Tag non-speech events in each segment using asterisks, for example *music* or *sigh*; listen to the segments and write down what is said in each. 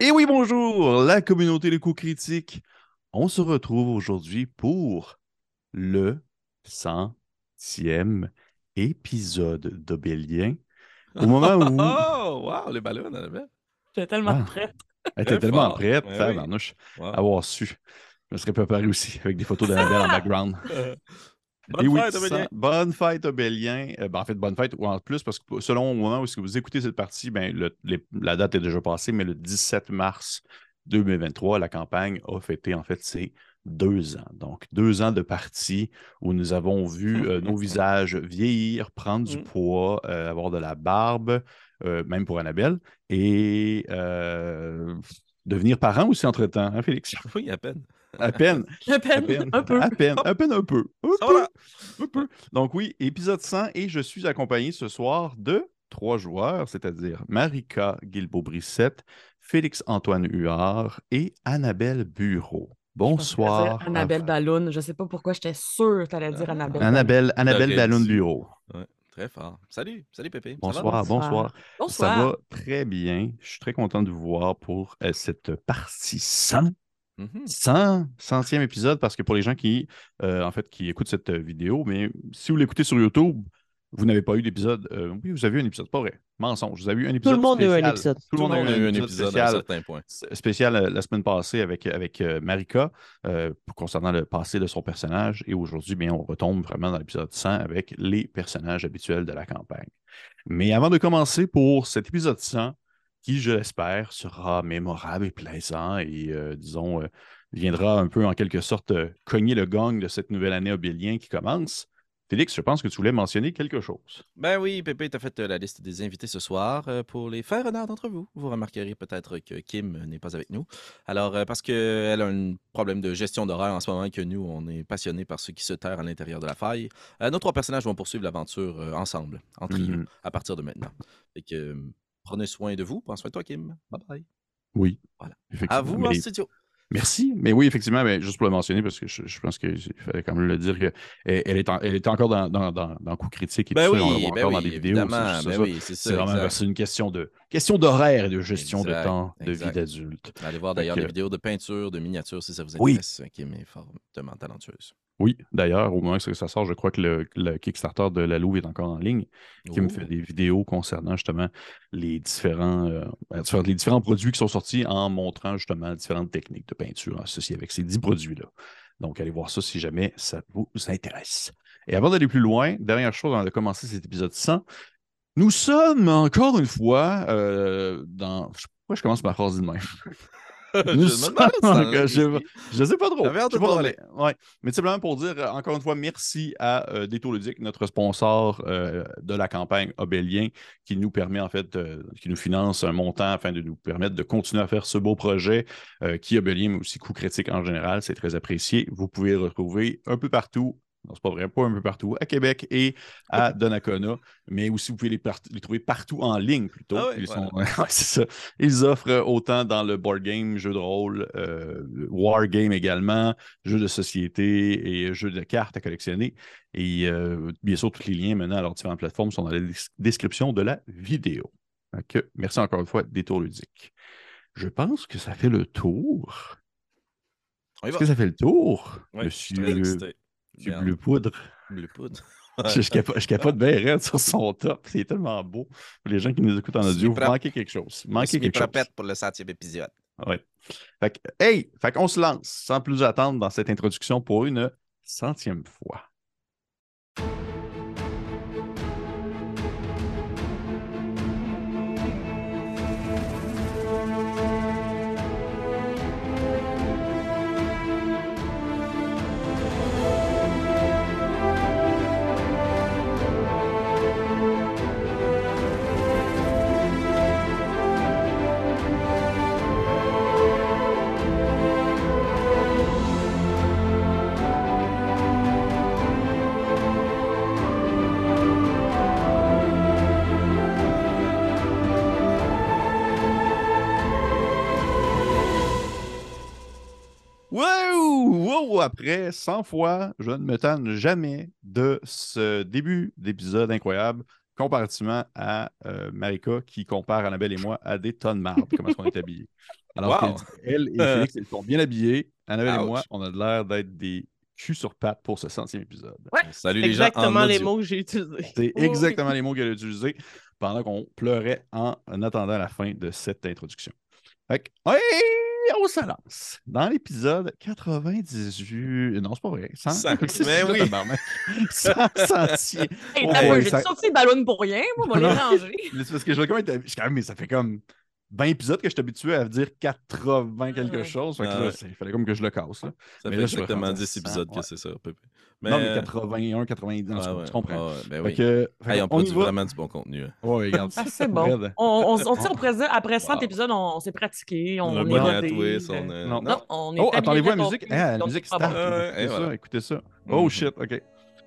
Et oui, bonjour, la communauté des coups critiques. On se retrouve aujourd'hui pour le centième épisode d'Obélien. Au *laughs* moment où. Oh, wow, les ballons, Annabelle. J'étais tellement Ah. prête. Elle était tellement fort. prête, ça, oui. Wow. avoir su. Je me serais préparé aussi avec des photos d'Annabelle en background. *laughs* Bonne oui, fête, Aurélien. ça- bonne fête, Obélien. Euh, ben, en fait, bonne fête, ou en plus, parce que selon au moment où que vous écoutez cette partie, ben, le- les- la date est déjà passée, mais le 17 mars 2023, la campagne a fêté, en fait, ses deux ans. Donc, deux ans de partie où nous avons vu *laughs* euh, nos visages vieillir, prendre du Mm. poids, euh, avoir de la barbe, euh, même pour Annabelle, et euh, devenir parent aussi entre-temps, hein, Félix? *laughs* Oui, à peine. *laughs* À peine. À À peine, peine, un peu. à peine, à peine un peu. Un peu, un peu. Donc oui, épisode 100 et je suis accompagné ce soir de trois joueurs, c'est-à-dire Marika Guilbeault-Brissette, Félix-Antoine Huard et Annabelle Bureau. Bonsoir. Je Annabelle Balloon. Je sais pas pourquoi j'étais sûre que tu allais dire Ah. Annabelle. Annabelle, Annabelle dû. Bureau. Ouais, très fort. Salut, salut Pépé. Ça va? Bonsoir, bonsoir. Balloon. Ça Bonsoir. va très bien. Je suis très content de vous voir pour euh, cette partie 100 Mhm. 100, centième épisode, parce que pour les gens qui, euh, en fait, qui écoutent cette euh, vidéo, mais si vous l'écoutez sur YouTube, vous n'avez pas eu d'épisode. euh, oui, vous avez eu un épisode, pas vrai. Mensonge. Vous avez eu un épisode. le monde a eu un épisode. Tout le monde a eu un épisode, à un spécial, certain point. s- spécial, euh, la semaine passée avec, avec euh, Marika euh, concernant le passé de son personnage. Et aujourd'hui, bien, on retombe vraiment dans l'épisode 100 avec les personnages habituels de la campagne. Mais avant de commencer pour cet épisode 100, qui, je l'espère, sera mémorable et plaisant et, euh, disons, euh, viendra un peu en quelque sorte euh, cogner le gong de cette nouvelle année obélien qui commence. Félix, je pense que tu voulais mentionner quelque chose. Ben oui, Pépé, tu as fait la liste des invités ce soir pour les faire honneur d'entre vous. Vous remarquerez peut-être que Kim n'est pas avec nous. Alors, parce qu'elle a un problème de gestion d'horaire en ce moment et que nous, on est passionnés par ceux qui se terrent à l'intérieur de la faille, nos trois personnages vont poursuivre l'aventure ensemble, en trio, Mhm. à partir de maintenant. Fait que prenez soin de vous. Prends soin de toi, Kim. Bye bye. Oui. Voilà. À vous en Mais- studio. Merci. Mais oui, effectivement, ben, juste pour le mentionner, parce que je, je pense qu'il fallait quand même le dire qu'elle elle est, en- elle est encore dans, dans, dans, dans coup critique et Ben tout ça, on oui, voit ben encore dans oui, des vidéos. c'est- Ben oui, vraiment une question de question d'horaire et de gestion Exact, de temps de vie d'adulte. Allez voir d'ailleurs des vidéos de peinture, de miniatures si ça vous Oui. intéresse. Kim est fortement talentueuse. Oui, d'ailleurs, au moment que ça sort, je crois que le, le Kickstarter de la Louve est encore en ligne, qui me Oh. fait des vidéos concernant justement les différents, euh, ben, différents- les différents produits qui sont sortis en montrant justement différentes techniques de peinture associées avec ces dix produits-là. Donc, allez voir ça si jamais ça vous intéresse. Et avant d'aller plus loin, dernière chose avant de commencer cet épisode 100, nous sommes encore une fois euh, dans. Pourquoi je commence ma phrase de même? Je Nous sommes je sais pas trop. Je sais de pas trop, parler. mais, ouais. mais simplement pour dire, euh, encore une fois, merci à euh, Détour Ludique, notre sponsor euh, de la campagne Obélien, qui nous permet, en fait, euh, qui nous finance un montant afin de nous permettre de continuer à faire ce beau projet qui est Obélien, mais aussi Coup Critique en général. C'est très apprécié. Vous pouvez le retrouver un peu partout. Non, c'est pas vrai, pas un peu partout, à Québec et à Donnacona, mais aussi vous pouvez les, part- les trouver partout en ligne plutôt. Ah ouais, Ils, sont- *laughs* c'est ça. Ils offrent autant dans le board game, jeu de rôle, euh, war game également, jeux de société et jeux de cartes à collectionner. Et euh, bien sûr, tous les liens maintenant à leurs différentes plateformes sont dans la des- description de la vidéo. Donc, merci encore une fois, Détour Ludique. Je pense que ça fait le tour. Est-ce que ça fait le tour, suis monsieur, Merde. Bleu Poudre? *laughs* Bleu poudre. Je, je capote, je capote bien raide sur son top. C'est tellement beau. Pour les gens qui nous écoutent en audio, vous manquez quelque chose. Je Manquez quelque chose. pour le centième épisode. Ouais. Fait que, hey, fait qu'on se lance sans plus attendre dans cette introduction pour une centième fois. Wow! Wow! Après 100 fois, je ne me tanne jamais de ce début d'épisode incroyable comparativement à euh, Marika qui compare Annabelle et moi à des tonnes de marbre, comment est-ce qu'on est habillés. Alors Wow. qu'elle et Félix, ils sont bien habillés. Annabelle et moi, on a l'air d'être des culs sur pattes pour ce centième épisode. Ouais, Salut les gens. en exactement les mots que j'ai utilisés. C'est *laughs* exactement les mots qu'elle a utilisés pendant qu'on pleurait en attendant la fin de cette introduction. Fait que, ouais, on se lance. Dans l'épisode 98. Non, c'est pas vrai. 100, Cent. *laughs* C'est Mais oui. tabarnak. 100 centième. *laughs* Hey, t'as ouais, peu, j'ai ça- sorti le ballon pour rien, moi, on va les ranger. *laughs* C'est parce que je vais quand même être- je suis quand même, mais ça fait comme 20 épisodes que je suis habitué à dire 80 quelque Ouais. chose. Fait que Ah là, ouais. c'est- il fallait comme que je le casse. là. Ça Mais fait là, je vais exactement faire 10 ça, épisodes ouais. que c'est ça. Pépé. Non, mais 81, 90, Ah tu- ouais. tu comprends. Ah ouais, ben oui. que, fait Hey, que on on produit va. vraiment du bon contenu. hein. Ouais, regarde. Ah, c'est bon. On, on, on, dire, après 100 Wow. épisodes, on, on s'est pratiqué, on, est rodé, twist, euh, on a- Non. Non, on est Oh, attendez-vous à la musique. Ah, la musique start. ça, écoutez ça. Oh Mhm. shit, OK.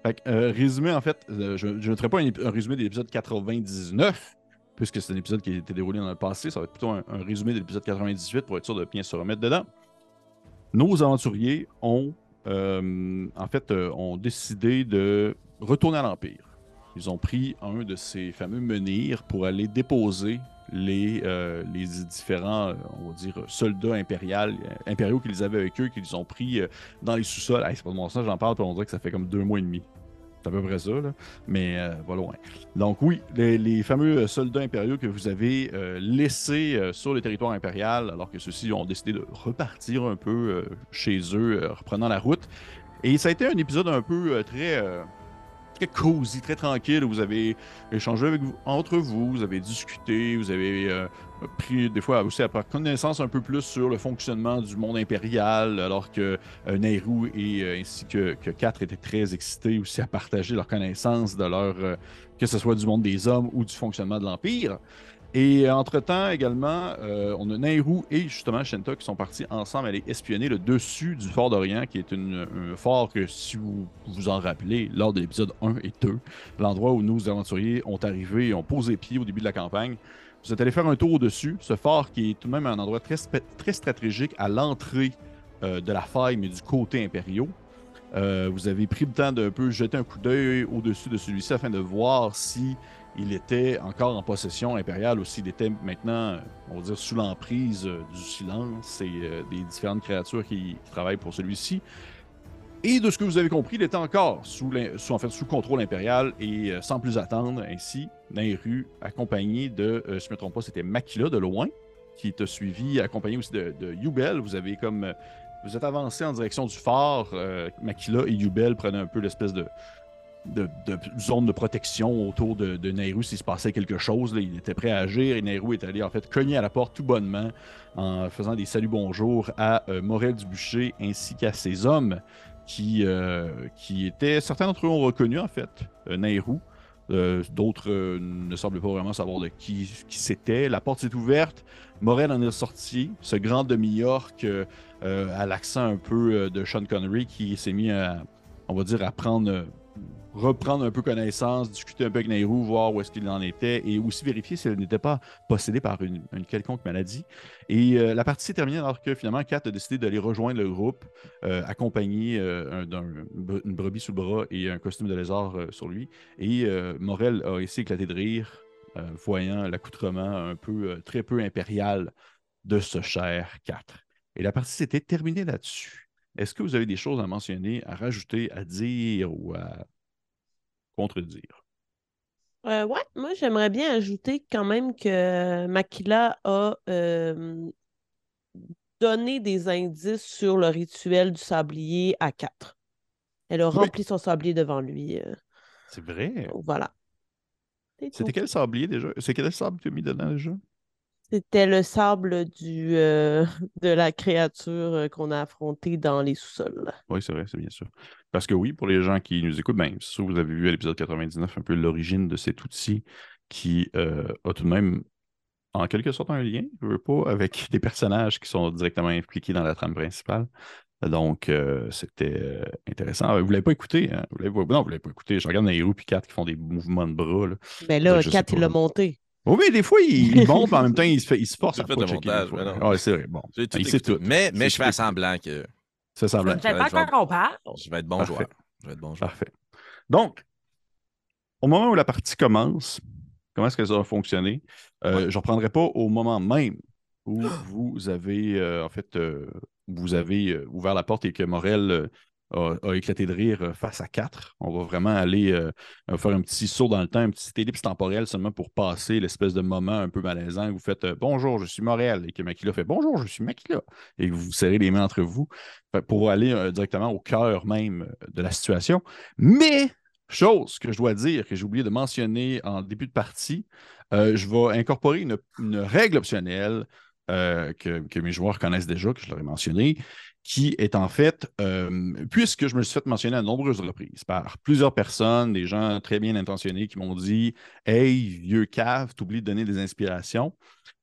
Fait que, euh, résumé, en fait, euh, je, je ne ferai pas un résumé de l'épisode 99, puisque c'est un épisode qui a été déroulé dans le passé. Ça va être plutôt un, un résumé de l'épisode 98 pour être sûr de bien se remettre dedans. Nos aventuriers ont, euh, en fait, euh, ont décidé de retourner à l'Empire. Ils ont pris un de ces fameux menhirs pour aller déposer les, euh, les différents, on va dire, soldats impérial, impériaux qu'ils avaient avec eux, qu'ils ont pris dans les sous-sols. Hey, c'est pas de mon sens, j'en parle, puis on dirait que ça fait comme deux mois et demi. C'est à peu près ça, là. mais euh, loin. Donc oui, les, fameux soldats impériaux que vous avez euh, laissés euh, sur le territoire impérial, alors que ceux-ci ont décidé de repartir un peu euh, chez eux, reprenant la route. Et ça a été un épisode un peu très, très cosy, très tranquille. Vous avez échangé entre vous, vous avez discuté, vous avez euh, pris des fois aussi à prendre connaissance un peu plus sur le fonctionnement du monde impérial, alors que euh, et euh, ainsi que, Kat étaient très excités aussi à partager leur connaissance de leur, euh, que ce soit du monde des hommes ou du fonctionnement de l'Empire. Et euh, entre-temps, également, euh, on a Nehru et justement Shenta qui sont partis ensemble aller espionner le dessus du fort d'Orient, qui est un fort que, si vous vous en rappelez, lors de l'épisode 1 et 2, l'endroit où nos aventuriers ont arrivé et ont posé pied au début de la campagne. Vous êtes allé faire un tour au-dessus, ce fort qui est tout de même un endroit très, très stratégique à l'entrée euh, de la faille, mais du côté impériaux. Vous avez pris le temps d'un peu jeter un coup d'œil au-dessus de celui-ci afin de voir si il était encore en possession impériale ou s'il était maintenant, on va dire, sous l'emprise euh, du silence et euh, des différentes créatures qui, travaillent pour celui-ci. Et de ce que vous avez compris, il était encore sous, en fait, contrôle impérial et euh, sans plus attendre, ainsi, Nehru, accompagné de, si je ne me trompe pas, c'était Makila de loin, qui t'a suivi, accompagné aussi de, de Yubel. Vous avez comme. vous êtes avancé en direction du phare. Makila et Yubel prenaient un peu l'espèce de, de, zone de protection autour de, de Nehru s'il se passait quelque chose. là. il était prêt à agir et Nehru est allé en fait cogner à la porte tout bonnement en faisant des saluts bonjour à euh, Morel Dubucher ainsi qu'à ses hommes qui, euh, qui étaient, certains d'entre eux ont reconnu en fait euh, Nehru. D'autres ne semblent pas vraiment savoir de qui, qui c'était. La porte s'est ouverte. Morel en est sorti. Ce grand demi-orc euh, à l'accent un peu de Sean Connery qui s'est mis à, on va dire, à prendre, reprendre un peu connaissance, discuter un peu avec Nehru, voir où est-ce qu'il en était et aussi vérifier s'il n'était pas possédé par une, quelconque maladie. Et euh, la partie s'est terminée alors que finalement Kat a décidé d'aller rejoindre le groupe, euh, accompagné euh, une brebis sous le bras et un costume de lézard euh, sur lui. Et euh, Morel a essayé éclaté de rire, euh, voyant l'accoutrement un peu, euh, très peu impérial de ce cher 4. Et la partie s'était terminée là-dessus. Est-ce que vous avez des choses à mentionner, à rajouter, à dire ou à contredire? Euh, ouais, moi j'aimerais bien ajouter quand même que Makila a euh, donné des indices sur le rituel du sablier à 4. Elle a Oui. rempli son sablier devant lui. euh, C'est vrai. voilà. C'était quel sablier déjà? C'est quel sable que tu as mis dedans déjà? C'était le sable du, euh, *laughs* de la créature euh, qu'on a affrontée dans les sous-sols. Oui, c'est vrai, c'est bien sûr. Parce que oui, pour les gens qui nous écoutent, ben, c'est sûr que vous avez vu à l'épisode 99 un peu l'origine de cet outil qui euh, a tout de même, en quelque sorte, un lien, je veux pas, avec *laughs* des personnages qui sont directement impliqués dans la trame principale. Donc, euh, c'était euh, intéressant. Vous ne l'avez pas écouté, hein? Vous l'avez pas... Non, vous ne l'avez pas écouté. Je regarde Nairou et Kat qui font des mouvements de bras. Là. Mais là, sais Kat, pas. il l'a monté. Oui, mais des fois, il, *laughs* mais en même temps, il se, fait, il se force à montage, mais non. Ouais, c'est vrai. Bon, tout il sait écouté. tout. Mais, je fais tout. semblant que C'est semblant. Je pas vais- qu'on parle. je vais être bon Parfait. joueur. Je vais être bon joueur. Parfait. Donc, au moment où la partie commence, comment est-ce que ça va fonctionner? Euh, Je ne reprendrai pas au moment même où vous avez, euh, en fait, euh, vous avez ouvert la porte et que Morel euh, a, a éclaté de rire euh, face à quatre. On va vraiment aller euh, faire un petit saut dans le temps, un petit ellipse temporel seulement pour passer l'espèce de moment un peu malaisant où vous faites euh, Bonjour, je suis Morel et que Makila fait Bonjour, je suis Makila et que vous serrez les mains entre vous pour aller directement au cœur même de la situation. Mais, chose que je dois dire, que j'ai oublié de mentionner en début de partie, je vais incorporer une, règle optionnelle que, que mes joueurs connaissent déjà, que je leur ai mentionné, qui est en fait, euh, puisque je me suis fait mentionner à de nombreuses reprises par plusieurs personnes, des gens très bien intentionnés qui m'ont dit Hey, vieux cave, t'oublies de donner des inspirations.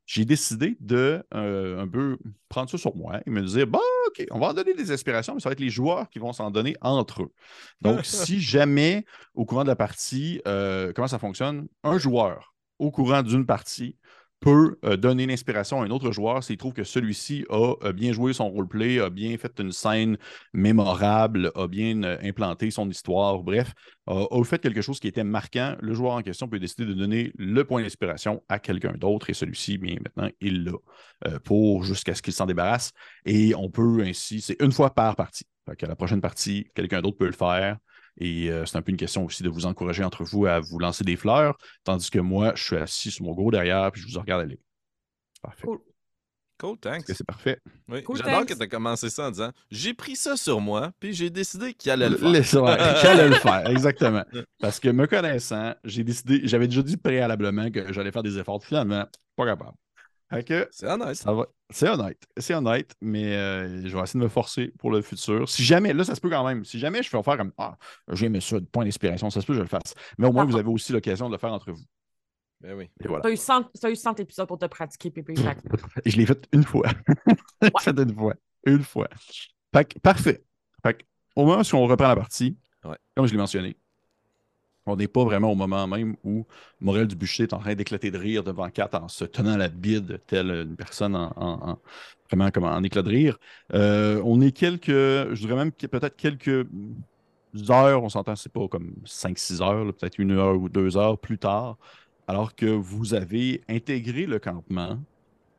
J'ai décidé de euh, un peu prendre ça sur moi et me dire Bon, OK, on va en donner des inspirations, mais ça va être les joueurs qui vont s'en donner entre eux. Donc, *laughs* si jamais, au courant de la partie, euh, comment ça fonctionne, un joueur au courant d'une partie peut euh, donner l'inspiration à un autre joueur s'il trouve que celui-ci a, a bien joué son roleplay, a bien fait une scène mémorable, a bien euh, implanté son histoire, bref, a, fait quelque chose qui était marquant. Le joueur en question peut décider de donner le point d'inspiration à quelqu'un d'autre et celui-ci, bien maintenant, il l'a euh, pour jusqu'à ce qu'il s'en débarrasse. Et on peut ainsi, c'est une fois par partie. Fait que la prochaine partie, quelqu'un d'autre peut le faire. Et euh, c'est un peu une question aussi de vous encourager entre vous à vous lancer des fleurs, tandis que moi, je suis assis sur mon gros derrière, puis je vous regarde aller. C'est parfait. Cool. Cool, thanks. C'est parfait? Oui, Cool, J'adore que tu as commencé ça en disant J'ai pris ça sur moi, puis j'ai décidé qu'il allait le faire. Ouais, J'allais le faire, *laughs* exactement. Parce que me connaissant, j'ai décidé, j'avais déjà dit préalablement que j'allais faire des efforts. Finalement, pas capable. C'est honnête. ça va. C'est honnête. C'est honnête, mais euh, je vais essayer de me forcer pour le futur. Si jamais, là, ça se peut quand même. Si jamais je fais faire comme Ah, j'ai aimé ça, point d'inspiration, ça se peut que je le fasse. Mais au moins, vous avez aussi l'occasion de le faire entre vous. Ben oui. Et voilà. T'as eu, 100 t'as eu 100 épisodes pour te pratiquer, Pépé. *laughs* Je l'ai fait une fois. je l'ai fait une fois. Une fois. Fait que, parfait. Fait que, au moment où on reprend la partie, Ouais. comme je l'ai mentionné, on n'est pas vraiment au moment même où Morel Dubuchet est en train d'éclater de rire devant Kat en se tenant la bide, telle une personne en, en- en- vraiment comme en éclat de rire. Euh, on est quelques, je dirais même peut-être quelques heures, on s'entend, c'est pas comme 5-6 heures, peut-être une heure ou deux heures plus tard, alors que vous avez intégré le campement,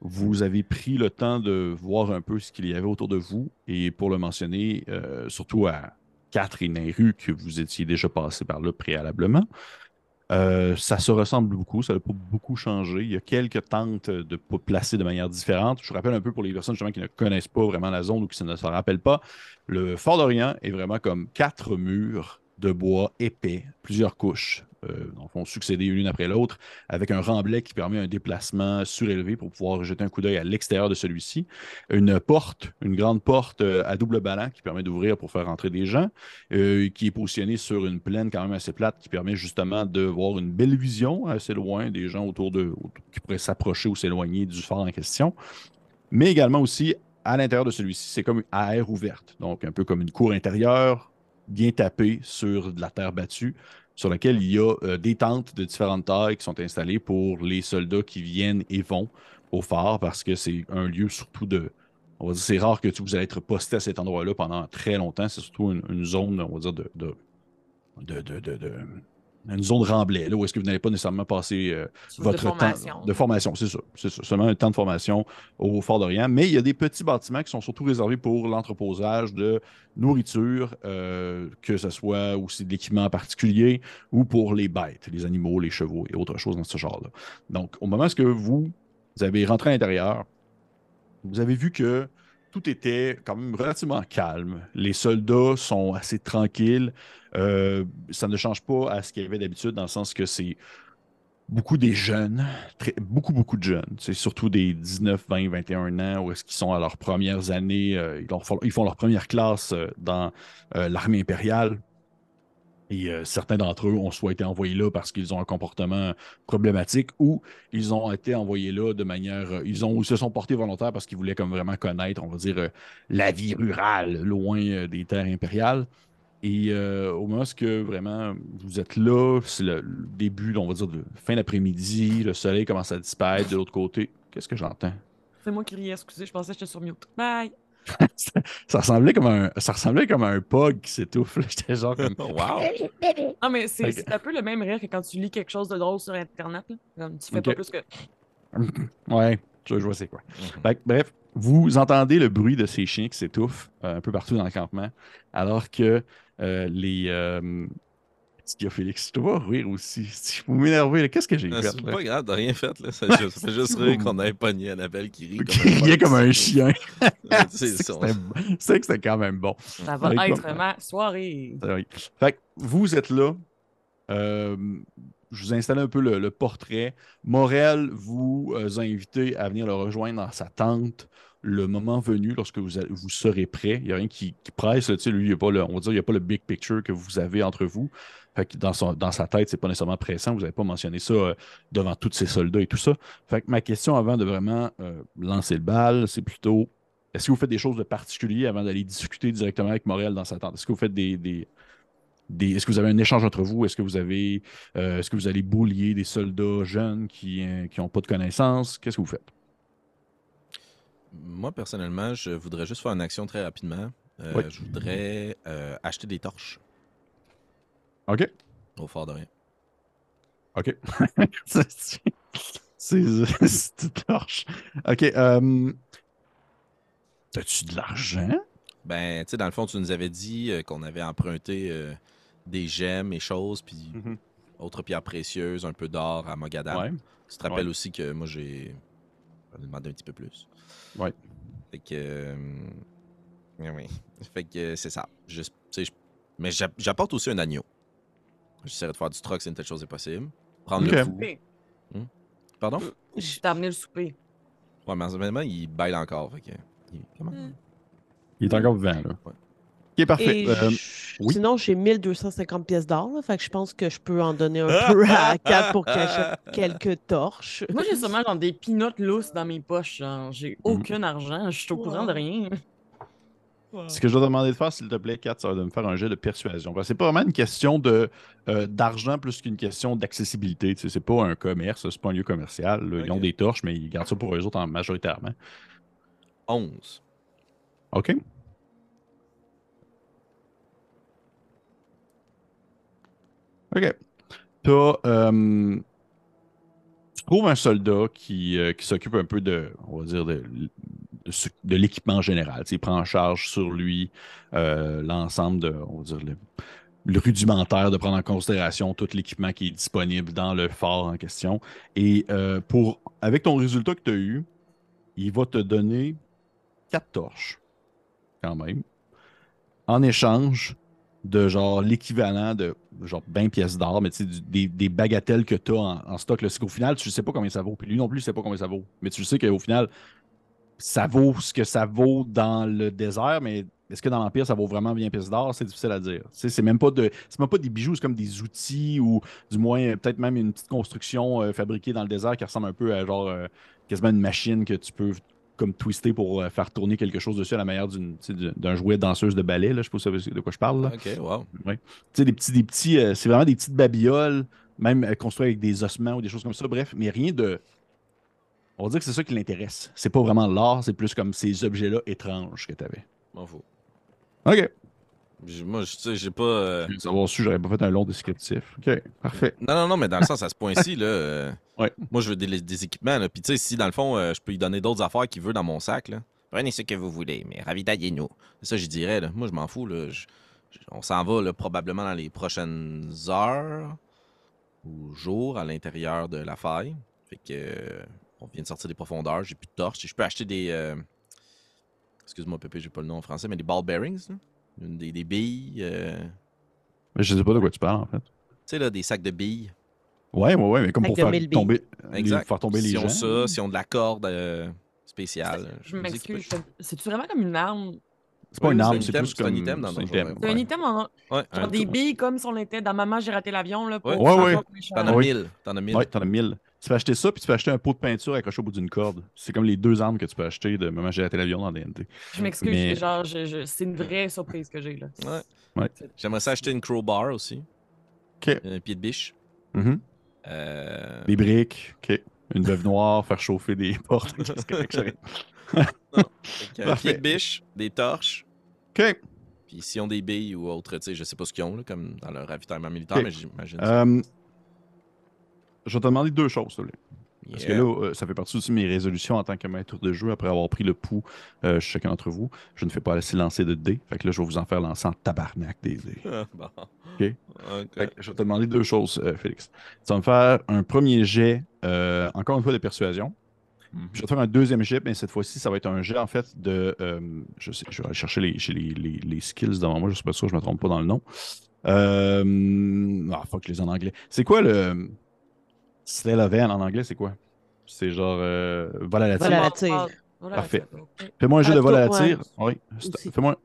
vous avez pris le temps de voir un peu ce qu'il y avait autour de vous, et pour le mentionner, euh, surtout à Catherine et Rue, que vous étiez déjà passé par là préalablement, euh, ça se ressemble beaucoup, ça n'a pas beaucoup changé. Il y a quelques tentes de pas placées de manière différente. Je rappelle un peu pour les personnes justement qui ne connaissent pas vraiment la zone ou qui ne se rappellent pas, le Fort d'Orient est vraiment comme quatre murs de bois épais, plusieurs couches, euh, vont succéder l'une après l'autre, avec un remblai qui permet un déplacement surélevé pour pouvoir jeter un coup d'œil à l'extérieur de celui-ci. Une porte, une grande porte euh, à double ballon qui permet d'ouvrir pour faire entrer des gens, euh, qui est positionnée sur une plaine quand même assez plate qui permet justement de voir une belle vision assez loin des gens autour de qui pourraient s'approcher ou s'éloigner du fort en question. Mais également aussi à l'intérieur de celui-ci, c'est comme à air ouverte, donc un peu comme une cour intérieure bien tapée sur de la terre battue, sur laquelle il y a euh, des tentes de différentes tailles qui sont installées pour les soldats qui viennent et vont au phare, parce que c'est un lieu surtout de. On va dire, c'est rare que tu, vous allez être posté à cet endroit-là pendant très longtemps. C'est surtout une, zone, on va dire, de- de- une zone remblai, là, où est-ce que vous n'allez pas nécessairement passer euh, de votre formation. temps de formation, c'est ça. C'est ça. Seulement un temps de formation au Fort d'Orient. Mais il y a des petits bâtiments qui sont surtout réservés pour l'entreposage de nourriture, euh, que ce soit aussi de l'équipement particulier ou pour les bêtes, les animaux, les chevaux et autres choses dans ce genre-là. Donc, au moment où vous, vous avez rentré à l'intérieur, vous avez vu que tout était quand même relativement calme. Les soldats sont assez tranquilles. Euh, ça ne change pas à ce qu'il y avait d'habitude dans le sens que c'est beaucoup des jeunes, beaucoup, beaucoup de jeunes. C'est surtout des 19, 20, 21 ans où est-ce qu'ils sont à leurs premières années. euh, ils, font, leur première classe euh, dans l'armée impériale. Et euh, certains d'entre eux ont soit été envoyés là parce qu'ils ont un comportement problématique ou ils ont été envoyés là de manière. euh, ils, ont, ils se sont portés volontaires parce qu'ils voulaient comme vraiment connaître, on va dire, euh, la vie rurale loin des terres impériales. Et au moment où que vraiment vous êtes là, c'est le, le début, on va dire, de fin d'après-midi, le soleil commence à disparaître de l'autre côté. Qu'est-ce que j'entends? C'est moi qui riais, excusez, je pensais que j'étais sur mute. Bye! *laughs* ça, ressemblait comme un, ça ressemblait comme un pug qui s'étouffe. J'étais genre comme. *laughs* wow! Non, mais c'est un peu le même rire que quand tu lis quelque chose de drôle sur Internet. là. Comme, tu fais pas plus que. *laughs* Ouais. je, je vois c'est quoi? Mhm. Fait que, bref, vous entendez le bruit de ces chiens qui s'étouffent euh, un peu partout dans le campement, alors que euh, les. euh, Y a, Félix? Tu vas rire aussi. *laughs* Si vous m'énervez, qu'est-ce que j'ai Ah, fait? C'est pas grave, t'as rien fait. Là. Ça, ça fait juste rire qu'on ait pogné Annabelle qui rit *laughs* Qui riait comme un chien. *laughs* C'est que c'était- c'est que c'était quand même bon. Ça va être ma soirée. Fait que vous êtes là. Euh, je vous installe un peu le, le portrait. Morel vous euh, a invité à venir le rejoindre dans sa tente le moment venu, lorsque vous, vous serez prêt. Il n'y a rien qui, qui presse. là. Lui, il a pas le, on va dire, il n'y a pas le big picture que vous avez entre vous. Dans, son- dans sa tête, c'est pas nécessairement pressant. Vous n'avez pas mentionné ça euh, devant tous ces soldats et tout ça. Fait que ma question avant de vraiment euh, lancer le bal, c'est plutôt est-ce que vous faites des choses de particulier avant d'aller discuter directement avec Morel dans sa tente? Est-ce que vous faites des, des- des- est-ce que vous avez un échange entre vous? Est-ce que vous avez euh, est-ce que vous allez boulier des soldats jeunes qui n'ont pas de connaissances? Qu'est-ce que vous faites? Moi, personnellement, je voudrais juste faire une action très rapidement. Euh, Oui. Je voudrais euh, acheter des torches OK. au fort de rien. OK. *laughs* c'est c'est- c'est une torche. OK. euh, As-tu de l'argent? Ben, tu sais, dans le fond, tu nous avais dit euh, qu'on avait emprunté euh, des gemmes et choses, puis Mhm. autres pierres précieuses, un peu d'or à Mogadam. Ouais. Tu te rappelles aussi que moi, j'ai demandé un petit peu plus. Ouais. Fait que. euh, oui, oui. Fait que euh, c'est ça. Je- tu sais, je- mais j'a- j'apporte aussi un agneau. J'essaierai de faire du truck si une telle chose est possible. Prendre le fou. Pardon? Je t'ai amené le souper. Ouais, mais en ce moment, il baille encore. Fait que. il- Comment? Il est encore vivant, là. Ouais. OK, parfait. Et Euh, oui. Sinon, j'ai 1250 pièces d'or, fait que je pense que je peux en donner un peu à Kat pour qu'elle achète *laughs* quelques torches. Moi, j'ai sûrement genre des pinottes lousses dans mes poches. J'ai aucun argent. Je suis au courant de rien. Ce que je dois te demander de faire, s'il te plaît, Kat, ça va de me faire un jet de persuasion. C'est pas vraiment une question de euh, d'argent plus qu'une question d'accessibilité. Tu sais, c'est pas un commerce, c'est pas un lieu commercial. là. Ils ont des torches, mais ils gardent ça pour eux autres en majoritairement. 11. OK. OK. T'as, euh, tu trouves un soldat qui, euh, qui s'occupe un peu de, on va dire, de, de, de l'équipement général. Il prend en charge sur lui euh, l'ensemble de, on va dire, le, le rudimentaire, de prendre en considération tout l'équipement qui est disponible dans le fort en question. Et euh, pour, avec ton résultat que tu as eu, il va te donner quatre torches, quand même, en échange de genre l'équivalent de genre 20 pièces d'or, mais tu sais, des, bagatelles que tu as en, stock. C'est qu'au final, tu sais pas combien ça vaut. Puis lui non plus, il sait pas combien ça vaut. Mais tu sais qu'au final, ça vaut ce que ça vaut dans le désert, mais est-ce que dans l'Empire, ça vaut vraiment 20 pièces d'or? C'est difficile à dire. Tu sais, C'est même pas de. C'est même pas des bijoux, c'est comme des outils ou du moins euh, peut-être même une petite construction euh, fabriquée dans le désert qui ressemble un peu à genre euh, quasiment une machine que tu peux comme twister pour euh, faire tourner quelque chose dessus à la manière d'un jouet danseuse de ballet. Là. Je sais pas si vous savez de quoi je parle. là. Ok, wow. Tu sais, des petits, des petits, euh, c'est vraiment des petites babioles, même euh, construites avec des ossements ou des choses comme ça. Bref, mais rien de. On va dire que c'est ça qui l'intéresse. C'est pas vraiment l'art, c'est plus comme ces objets-là étranges que tu avais. M'en fous. OK. J'ai- Moi, je- tu sais, j'ai pas. euh, savoir su, j'aurais pas fait un long descriptif. OK, parfait. Non, non, non, mais dans le sens, à ce point-ci, là. euh, Ouais. Moi, je veux des, des équipements, là. Puis, tu sais, si dans le fond, euh, je peux lui donner d'autres affaires qu'il veut dans mon sac, là. Prenez ce que vous voulez, mais ravitaillez-nous. C'est ça, je dirais, là. Moi, je m'en fous, là. Je- je- on s'en va, là, probablement dans les prochaines heures ou jours à l'intérieur de la faille. Fait que. euh, on vient de sortir des profondeurs, j'ai plus de torches. Je peux acheter des. euh, Excuse-moi, Pépé, j'ai pas le nom en français, mais des ball bearings, là. Une- Des, des billes. euh, Mais je sais pas de quoi tu parles, en fait. Tu sais, là, des sacs de billes. Ouais, ouais, ouais, mais comme Avec pour faire tomber, les- Exact. faire tomber les si gens. ont ça, si ont de la corde euh, spéciale. Je m'excuse. peut- C'est-tu vraiment comme une arme? C'est pas Oui, une arme, c'est plus c'est un comme... item dans c'est un Donjon item, Dragon. C'est un ouais. item, en- Ouais, un genre des tout- billes comme si on était dans Maman, j'ai raté l'avion. Là, pour Ouais. Ouais, les T'en as mille. T'en as mille. Ouais, t'en as 1000. Tu peux acheter ça, puis tu peux acheter un pot de peinture accroché au bout d'une corde. C'est comme les deux armes que tu peux acheter de Maman, j'ai raté l'avion dans DNT. Je m'excuse, Mais- genre, je- je- c'est une vraie surprise que j'ai. là. Ouais. Ouais. J'aimerais ça acheter une crowbar aussi. OK. Un pied de biche. Mhm. Euh, Des briques, OK. Une veuve noire, faire chauffer des *laughs* portes. Qu'est-ce que j'arrive? fait que un Parfait. pied de biche, des torches. OK. Puis s'ils ont des billes ou autres, tu sais, je sais pas ce qu'ils ont, là, comme dans leur ravitaillement militaire, mais j'imagine. Euh, je vais te demander deux choses, s'il te plaît. Parce que Yeah. là, euh, ça fait partie aussi de mes résolutions en tant que maître de jeu, après avoir pris le pouls euh, chez chacun d'entre vous. Je ne fais pas assez lancer de dés. Fait que là, je vais vous en faire lancer en tabarnak des dés. *laughs* Ah, bon. Fait que je vais te demander deux choses, euh, Félix. Tu vas me faire un premier jet, euh, encore une fois, de persuasion. Mhm. Je vais te faire un deuxième jet, mais cette fois-ci, ça va être un jet, en fait, de... je sais, je vais aller chercher les, chez les, les- les skills devant moi, je suis pas sûr, je me trompe pas dans le nom. Ah, fuck, je les ai en anglais. C'est quoi le... Slay of Hand en anglais, c'est quoi? C'est genre... Euh... Vol à la Vol à tire. la tire. Parfait. Fais-moi un Ah, de vol à la tire. Oui. Fais-moi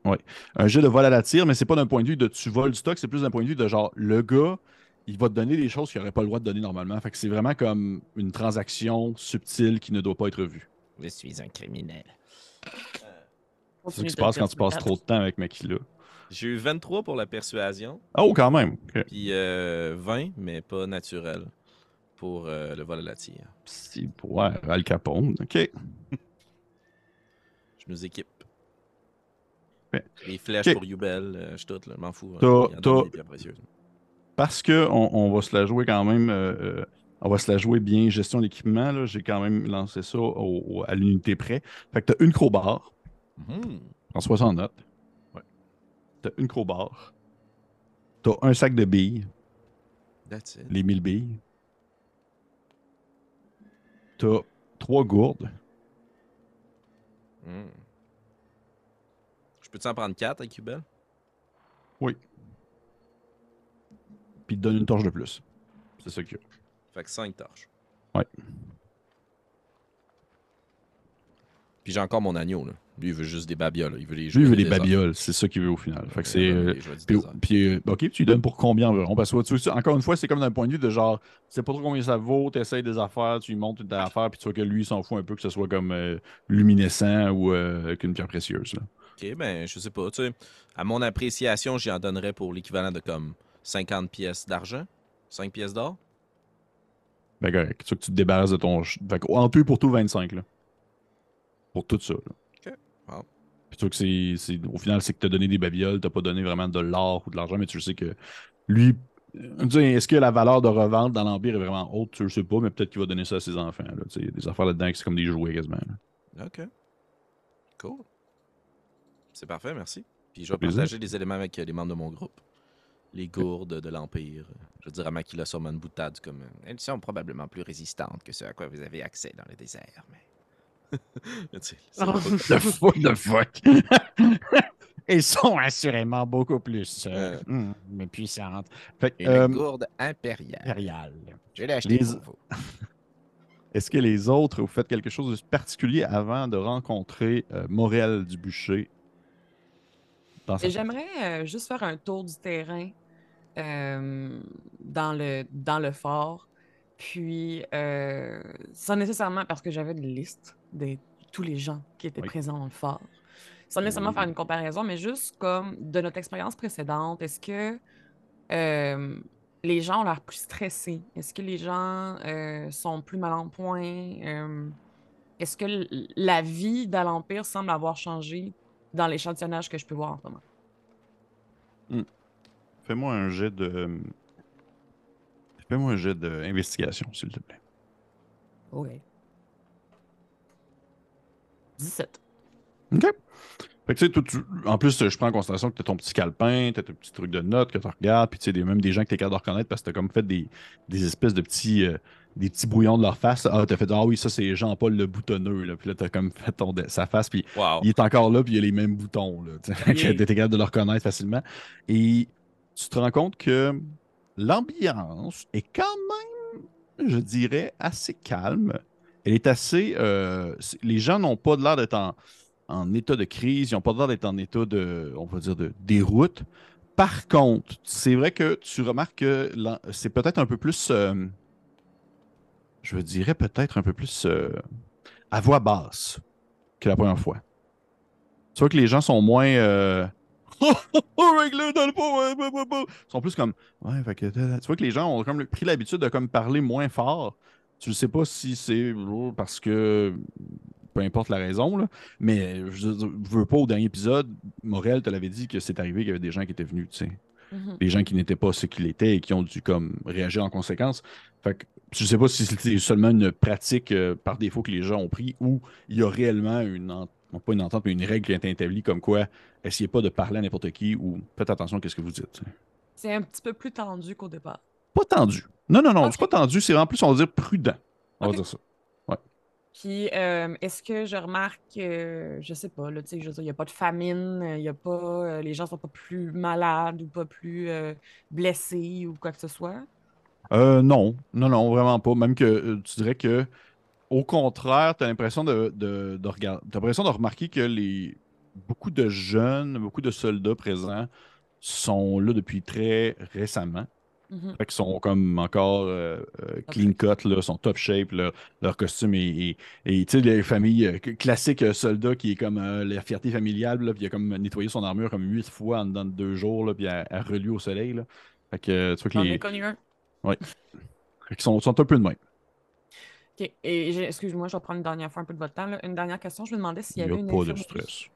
un jet de vol à la tire, mais c'est pas d'un point de vue de tu voles du stock, c'est plus d'un point de vue de genre le gars, il va te donner des choses qu'il n'aurait pas le droit de donner normalement. Fait que c'est vraiment comme une transaction subtile qui ne doit pas être vue. Je suis un criminel. C'est ce qui se passe quand tu passes trop de temps avec Makila. J'ai eu 23 pour la persuasion, Oh, quand même. Puis euh, 20, mais pas naturel, pour euh, le vol à la tire. Si, ouais, Al Capone. OK. Je nous équipe. Ouais. Les flèches pour Yubel, euh, je tout, là, m'en fous. hein. En. Parce que on, on va se la jouer quand même. euh, on va se la jouer bien gestion d'équipement. là. J'ai quand même lancé ça au- au- à l'unité près. Fait que t'as une crowbar. Mhm. Prends 60 notes. Ouais. T'as une crowbar. T'as un sac de billes, That's it. les 1000 billes. T'as trois gourdes. Mm. Je peux-tu en prendre 4 avec Yubel? Puis il te donne une torche de plus. C'est ça qu'il y a. Fait que 5 torches. Ouais. Puis j'ai encore mon agneau, là. Lui, il veut juste des babioles. Il veut les Lui, il veut des babioles. C'est ça qu'il veut au final. Fait que c'est. Euh, Puis, euh, OK, tu lui donnes pour combien? Environ? Parce que encore une fois, c'est comme d'un point de vue de genre, tu sais pas trop combien ça vaut, tu essayes des affaires, tu lui montres une affaire, puis tu vois que lui, il s'en fout un peu que ce soit comme euh, luminescent ou euh, qu'une pierre précieuse. là. Ok, ben, je sais pas. Tu sais, à mon appréciation, j'y en donnerais pour l'équivalent de comme 50 pièces d'argent, 5 pièces d'or. Ben correct. Tu que tu te débarrasses de ton. ch- Fait que, en tout pour tout, 25. Là. Pour tout ça. Là. Wow. Puis tu vois que c'est, Au final, c'est que tu as donné des babioles, tu pas donné vraiment de l'or ou de l'argent, mais tu sais que lui. euh, Est-ce que la valeur de revente dans l'Empire est vraiment haute? Tu le sais pas, mais peut-être qu'il va donner ça à ses enfants. Il y a des affaires là-dedans qui c'est comme des jouets quasiment. là. OK. Cool. C'est parfait, merci. Puis je vais partager des éléments avec euh, les membres de mon groupe. Les gourdes de l'Empire. Je veux dire à Makila sûrement une boutade comme... Elles sont probablement plus résistantes que ce à quoi vous avez accès dans le désert, mais... *laughs* C'est Oh. fuck, *laughs* the fuck? *laughs* Ils sont assurément beaucoup plus euh, hum, puissantes. Fait Une euh, gourde impériale. impérial. Je l'ai acheté Les- pour vous. Est-ce que les autres, vous faites quelque chose de particulier avant de rencontrer euh, Morel du bûcher? Dans sa- Et J'aimerais euh, juste faire un tour du terrain euh, dans, le, dans le fort. Puis, euh, sans nécessairement, parce que j'avais une liste de tous les gens qui étaient Oui. présents dans le fort. Sans nécessairement faire une comparaison, mais juste comme de notre expérience précédente, est-ce que euh, les gens ont l'air plus stressés? Est-ce que les gens euh, sont plus mal en point? Euh, est-ce que la vie dans l'Empire semble avoir changé dans l'échantillonnage que je peux voir en ce moment? Fais-moi un jet de. Fais-moi un jet d'investigation, s'il te plaît. OK. 17. OK. Fait que, tu tu- en plus, je prends en considération que tu as ton petit calepin, tu as ton petit truc de notes que tu regardes, puis tu sais, des- même des gens que tu es capable de reconnaître parce que tu as comme fait des, des espèces de petits, euh, des petits brouillons de leur face. Ah, tu as fait, ah oui, ça, c'est Jean-Paul le boutonneux, là. Puis là, tu as comme fait ton, sa face, puis Wow. il est encore là, puis il a les mêmes boutons, *laughs* Yeah. tu es capable de le reconnaître facilement. Et tu te rends compte que l'ambiance est quand même, je dirais, assez calme. Elle est assez. euh, les gens n'ont pas l'air d'être en, état de crise, ils n'ont pas l'air d'être en état de, on va dire, de déroute. Par contre, c'est vrai que tu remarques que c'est peut-être un peu plus. euh, je dirais peut-être un peu plus euh, à voix basse que la première fois. Tu vois que les gens sont moins. Ils sont plus comme. Tu vois que les gens ont comme pris l'habitude de comme parler moins fort. Tu ne sais pas si c'est oh, parce que. Peu importe la raison, là. Mais je veux dire, je veux pas au dernier épisode, Morel te l'avait dit que c'est arrivé qu'il y avait des gens qui étaient venus, tu sais. Mhm. des gens qui n'étaient pas ce qu'ils étaient et qui ont dû comme réagir en conséquence. Fait que je sais pas si c'était seulement une pratique euh, par défaut que les gens ont pris ou il y a réellement une entente, pas une entente, mais une règle qui a été établie comme quoi essayez pas de parler à n'importe qui ou faites attention à ce que vous dites. C'est un petit peu plus tendu qu'au départ. Pas tendu. Non, non, non, Ok. c'est pas tendu, c'est en plus, on va dire prudent. On va dire ça. Puis, euh, est-ce que je remarque, euh, je sais pas, là, tu sais, je veux dire, il n'y a pas de famine, il y a pas, euh, les gens sont pas plus malades ou pas plus euh, blessés ou quoi que ce soit? Euh, non, non, non, vraiment pas. Même que tu dirais que, au contraire, tu as l'impression de, de, de regarder, l'impression de remarquer que les beaucoup de jeunes, beaucoup de soldats présents sont là depuis très récemment. Fait qu'ils sont comme encore euh, euh, clean cut, là, sont top shape, là, leur costume et, tu sais, les familles euh, classiques soldats qui est comme euh, la fierté familiale, là, puis il a comme nettoyé son armure comme huit fois en dedans de deux jours, là, puis elle, elle relue au soleil. Là. Fait que tu vois que J'en les. ai connu un. fait qu'ils sont, sont un peu de même. OK. Et excuse-moi, je vais prendre une dernière fois un peu de votre temps. là. Une dernière question, je me demandais s'il y Il n'y avait a une pas de stress.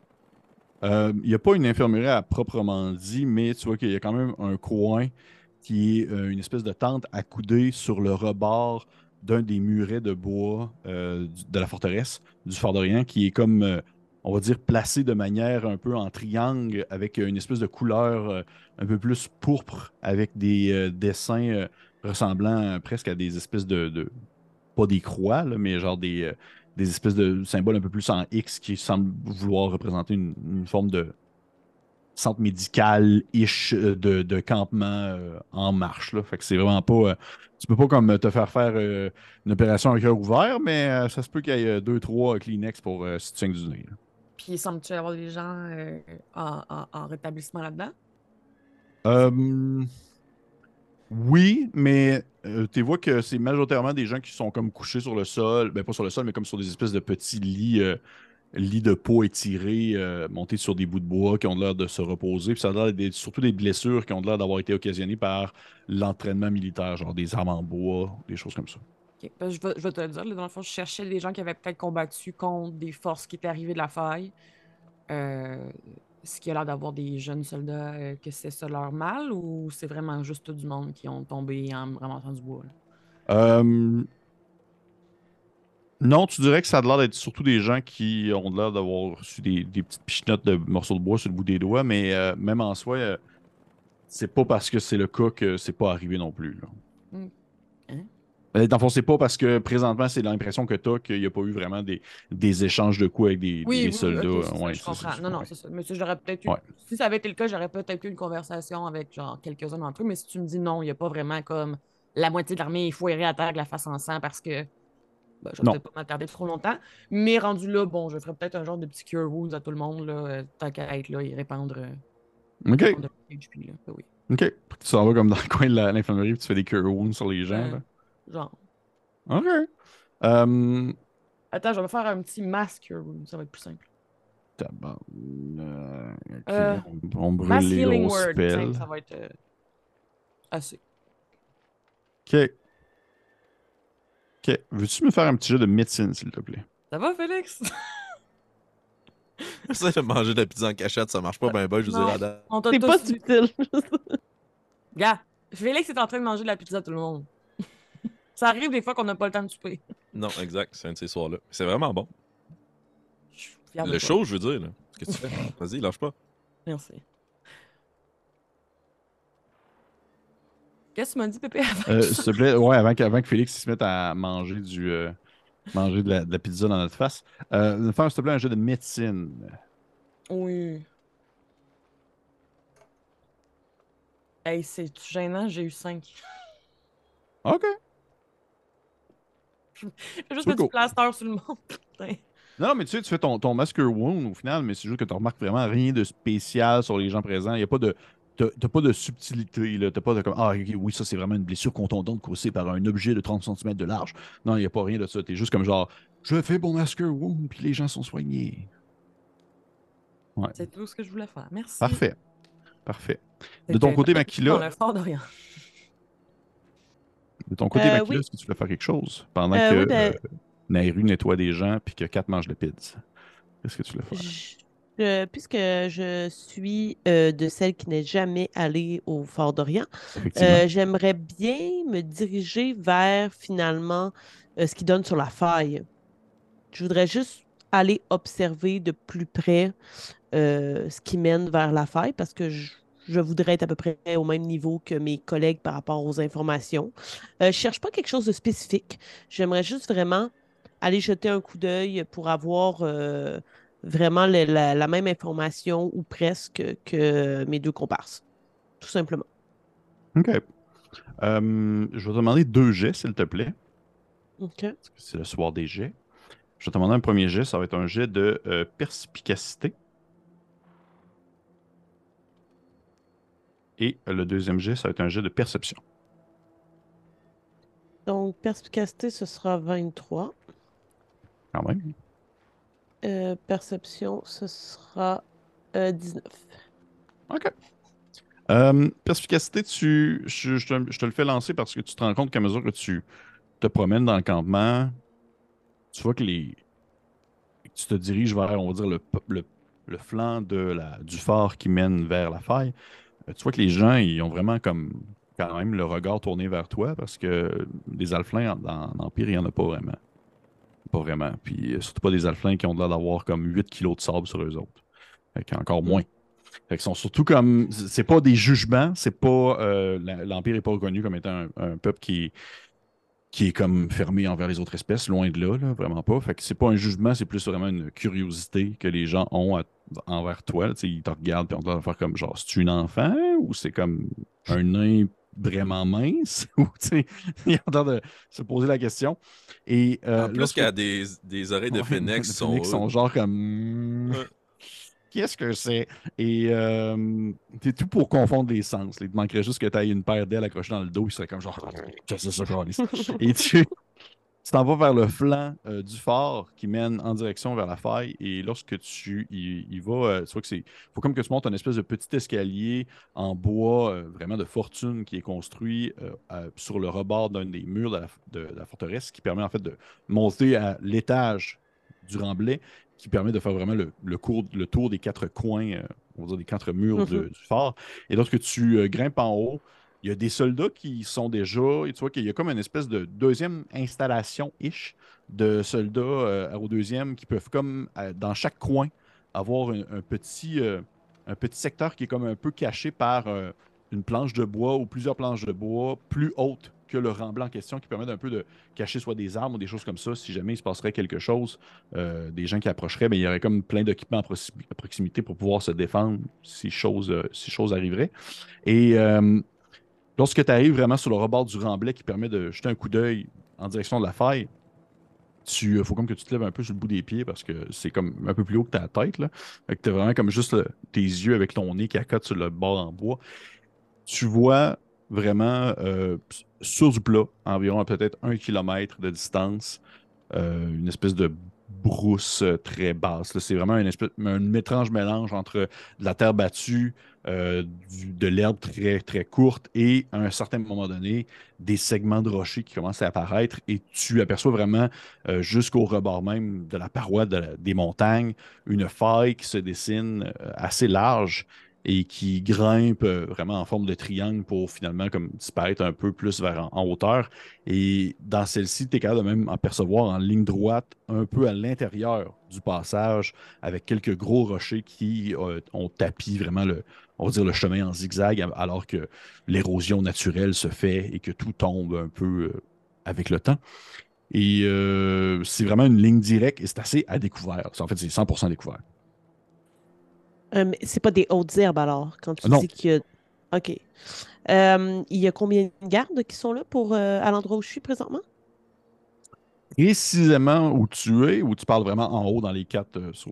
Euh, Il n'y a pas une infirmerie à proprement dit, mais tu vois qu'il y a quand même un coin qui est euh, une espèce de tente accoudée sur le rebord d'un des murets de bois euh, de la forteresse du Fort d'Orient, qui est comme, euh, on va dire, placé de manière un peu en triangle, avec une espèce de couleur un peu plus pourpre, avec des dessins ressemblant presque à des espèces de, pas des croix, mais genre des, des espèces de symboles un peu plus en X qui semblent vouloir représenter une forme de centre médical-ish euh, de, de campement euh, en marche. Là. Fait que c'est vraiment pas. euh, tu peux pas comme te faire faire euh, une opération à cœur ouvert, mais ça se peut qu'il y ait deux, trois Kleenex pour si tu saignes du nez. là. Puis, semble-t-il y avoir des gens en, en- en rétablissement là-dedans? Euh, oui, mais tu vois que c'est majoritairement des gens qui sont comme couchés sur le sol, ben pas sur le sol, mais comme sur des espèces de petits lits, euh, lits de peau étirés, euh, montés sur des bouts de bois qui ont l'air de se reposer. Puis ça a l'air d'être surtout des blessures qui ont l'air d'avoir été occasionnées par l'entraînement militaire, genre des armes en bois, des choses comme ça. Que je, vais, je vais te le dire, là, dans le fond, je cherchais des gens qui avaient peut-être combattu contre des forces qui étaient arrivées de la faille. Euh, ce qui a l'air d'avoir des jeunes soldats, euh, que c'est ça leur mal ou c'est vraiment juste tout du monde qui ont tombé en ramassant du bois? là? Non, tu dirais que ça a l'air d'être surtout des gens qui ont l'air d'avoir reçu des, des petites pichenottes de morceaux de bois sur le bout des doigts, mais euh, même en soi, euh, c'est pas parce que c'est le cas que c'est pas arrivé non plus. Là. Mm. Hein? Euh, Dans le fond, c'est pas parce que présentement, c'est l'impression que tu as qu'il n'y a pas eu vraiment des, des échanges de coups avec des, Oui, des oui, soldats. ça, Ouais, je comprends. Non, non, c'est ça. Mais si j'aurais peut-être eu... Ouais. Si ça avait été le cas, j'aurais peut-être eu une conversation avec genre quelques-uns d'entre eux. Mais si tu me dis non, il n'y a pas vraiment comme la moitié de l'armée est foirée à terre avec la face en sang parce que ben, je vais Non. peut-être pas m'attarder trop longtemps. Mais rendu là, bon, je ferais peut-être un genre de petit cure wounds à tout le monde, là, euh, tant qu'à être là et répandre. euh, OK, répandre HP, là. Ben oui. OK. Tu s'en vas comme dans le coin de l'infirmerie et tu fais des cure wounds sur les gens. Euh, là? genre. OK. Euh, Attends, je vais me faire un petit masque cure wounds, ça va être plus simple. tabarnak. Ok, Euh, on, brûle les healing word, ça va être euh, assez. OK. OK. Veux-tu me faire un petit jeu de médecine, s'il te plaît? Ça va, Félix? *laughs* Ça, de manger de la pizza en cachette, ça marche pas bien, ben, je vous. On t'a C'est pas subtil. *laughs* Gars, Félix est en train de manger de la pizza à tout le monde. *laughs* Ça arrive des fois qu'on n'a pas le temps de souper. Non, exact, c'est un de ces soirs-là. C'est vraiment bon. Le show, je veux dire. là. Qu'est-ce que tu fais? Vas-y, lâche pas. Merci. Qu'est-ce que tu m'as dit, Pépé? avant Euh, s'il te plaît, ouais, avant que, avant que Félix se mette à manger du euh, manger de la, de la pizza dans notre face, euh, faire s'il te plaît un jeu de médecine. Oui. Hey, c'est gênant, j'ai eu 5. OK. *laughs* J'ai juste mis du cool. plaster sur le monde. Putain. Non, non, mais tu sais, tu fais ton, ton Masker Wound au final, mais c'est juste que tu remarques vraiment rien de spécial sur les gens présents. Il n'y a pas de. T'as pas de subtilité, là. T'as pas de comme. Ah, ok, oui, ça, c'est vraiment une blessure contondante causée par un objet de 30 cm de large. Non, il n'y a pas rien de ça. T'es juste comme genre, je fais mon Masker Wound, puis les gens sont soignés. Ouais. C'est tout ce que je voulais faire. Merci. Parfait. Parfait. De ton côté, *laughs* Makila, le fort d'Orient. de ton côté, Euh, Makila, oui. est-ce que tu veux faire quelque chose? Pendant Euh, que oui, ben- euh, Nairu nettoie des gens puis que Kat mange de pizza? Qu'est-ce que tu veux faire? Je Je- puisque je suis euh, de celle qui n'est jamais allée au Fort d'Orient, euh, j'aimerais bien me diriger vers finalement euh, ce qui donne sur la faille. Je voudrais juste aller observer de plus près ce qui mène vers la faille parce que je, je voudrais être à peu près au même niveau que mes collègues par rapport aux informations. Euh, je ne cherche pas quelque chose de spécifique. J'aimerais juste vraiment aller jeter un coup d'œil pour avoir euh, vraiment le- la, la même information ou presque que mes deux comparses. Tout simplement. OK. Euh, je vais te demander deux jets, s'il te plaît. OK. c'est le soir des jets. Je vais te demander un premier jet, ça va être un jet de euh, perspicacité. Et le deuxième jet, ça va être un jet de perception. Donc, perspicacité, ce sera 23. Quand même. Euh, perception, ce sera euh, 19. OK. Euh, perspicacité, tu, je, te, le fais lancer parce que tu te rends compte qu'à mesure que tu te promènes dans le campement, tu vois que les. Tu te diriges vers, on va dire, le, le, le flanc de la, du phare qui mène vers la faille. Euh, Tu vois que les gens, ils ont vraiment comme quand même le regard tourné vers toi parce que des alflins en- dans l'Empire, il n'y en a pas vraiment. Pas vraiment. Puis euh, surtout pas des alflins qui ont l'air d'avoir comme 8 kilos de sable sur eux autres. Fait qu'encore moins. Fait qu'ils sont surtout comme. C'est pas des jugements, c'est pas. euh, L'Empire n'est pas reconnu comme étant un, peuple qui, qui est comme fermé envers les autres espèces, loin de là, vraiment pas. Fait que c'est pas un jugement, c'est plus vraiment une curiosité que les gens ont envers toi. ils te regardent et on doit faire comme genre, c'est-tu une enfant ou c'est comme un nain vraiment mince? *laughs* ou tu sais, ils ont l'air de se poser la question. Et, euh, en plus lorsque- qu'il y a des, des oreilles de Ouais, phénix les sont. phénix sont genre comme. Ouais. Qu'est-ce que c'est? Et euh, t'es tout pour confondre les sens. Il te manquerait juste que tu aies une paire d'ailes accrochées dans le dos. Il serait comme genre. *laughs* Qu'est-ce que c'est ça? Et tu tu t'en vas vers le flanc euh, du phare qui mène en direction vers la faille. Et lorsque tu y, y vas, euh, tu vois que c'est. faut comme que tu montes un espèce de petit escalier en bois, euh, vraiment de fortune, qui est construit à- sur le rebord d'un des murs de la, de la forteresse, qui permet en fait de monter à l'étage du remblai, qui permet de faire vraiment le, le, cours- le tour des quatre coins, on va dire des quatre murs de- Mhm. du phare. Et lorsque tu grimpes en haut, il y a des soldats qui sont déjà, et tu vois qu'il y a comme une espèce de deuxième installation-ish de soldats euh, au deuxième qui peuvent comme euh, dans chaque coin avoir un, un petit, euh, un petit secteur qui est comme un peu caché par une planche de bois ou plusieurs planches de bois plus hautes que le remblai en question qui permet d'un peu de cacher soit des armes ou des choses comme ça. Si jamais il se passerait quelque chose, des gens qui approcheraient, mais il y aurait comme plein d'équipements à, proxi- à proximité pour pouvoir se défendre si chose, si chose arriverait. Et euh, lorsque tu arrives vraiment sur le rebord du remblai qui permet de jeter un coup d'œil en direction de la faille, il faut comme que tu te lèves un peu sur le bout des pieds parce que c'est comme un peu plus haut que ta tête. Là. Fait que t'as vraiment comme juste tes yeux avec ton nez qui accote sur le bord en bois. Tu vois vraiment euh, sur du plat, environ à peut-être un kilomètre de distance, euh, une espèce de brousse euh, très basse. C'est vraiment un étrange mélange entre de la terre battue, euh, de l'herbe très, courte et à un certain moment donné, des segments de rochers qui commencent à apparaître et tu aperçois vraiment euh, jusqu'au rebord même de la paroi des montagnes une faille qui se dessine assez large et qui grimpe euh, vraiment en forme de triangle pour finalement comme disparaître un peu plus vers en, hauteur. Et dans celle-ci, tu es capable de même en percevoir en ligne droite un peu à l'intérieur du passage avec quelques gros rochers qui euh, ont tapis vraiment le, on va dire le chemin en zigzag alors que l'érosion naturelle se fait et que tout tombe un peu euh, avec le temps. Et c'est vraiment une ligne directe et c'est assez à découvert. En fait, c'est 100% découvert. Euh, c'est pas des hautes herbes alors, quand tu Non. dis qu'il y a. OK. Euh, il y a combien de gardes qui sont là pour euh, à l'endroit où je suis présentement? Précisément où tu es, où tu parles vraiment en haut dans les quatre, euh, sur,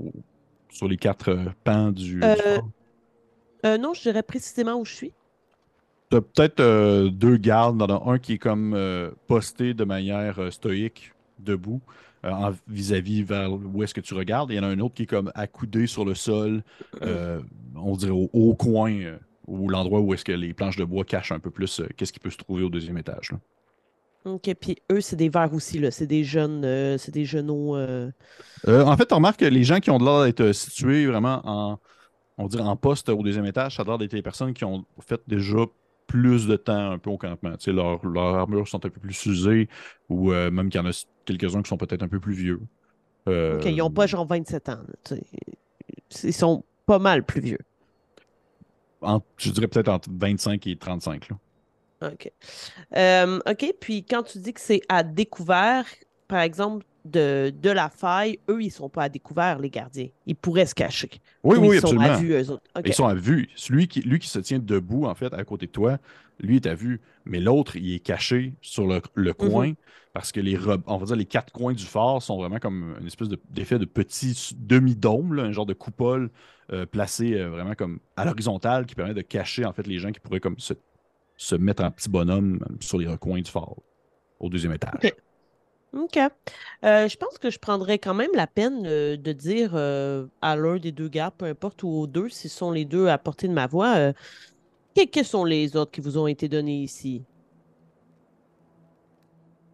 sur les quatre euh, pans du, non, je dirais précisément où je suis. T'as peut-être euh, deux gardes. A un qui est comme posté de manière stoïque, debout, euh, vis-à-vis vers où est-ce que tu regardes. Il y en a un autre qui est comme accoudé sur le sol, euh, on dirait au, au coin, euh, ou l'endroit où est-ce que les planches de bois cachent un peu plus qu'est-ce qui peut se trouver au deuxième étage. là. OK, puis eux, c'est des verts aussi, là. C'est des jeunes, euh, c'est des genoux. en fait, on remarque que les gens qui ont de l'air d'être situés vraiment en, on dirait en poste au deuxième étage, ça a l'air d'être les personnes qui ont fait déjà plus de temps un peu au campement. Tu sais, leurs leurs armures sont un peu plus usées ou euh, même qu'il y en a quelques-uns qui sont peut-être un peu plus vieux. Euh, OK, ils n'ont pas genre 27 ans. là, tu sais. Ils sont pas mal plus vieux. je dirais peut-être entre 25 et 35. Là. OK. Euh, OK, puis quand tu dis que c'est à découvert, par exemple, de, de la faille, eux, ils sont pas à découvert, les gardiens. Ils pourraient se cacher. Oui, Ou oui, ils sont absolument. à vue, eux autres. Ils sont à vue. Celui qui, lui qui se tient debout, en fait, à côté de toi, lui est à vue. Mais l'autre, il est caché sur le, le coin parce que les, on va dire les quatre coins du phare sont vraiment comme une espèce de- d'effet de, petit demi-dôme, un genre de coupole euh, placé euh, vraiment comme à l'horizontale qui permet de cacher, en fait, les gens qui pourraient comme se, se mettre en petit bonhomme sur les recoins du phare au deuxième étage. OK. Euh, je pense que je prendrais quand même la peine euh, de dire euh, à l'un des deux gardes, peu importe, ou aux deux, s'ils sont les deux à portée de ma voix, que- quels sont les autres qui vous ont été donnés ici?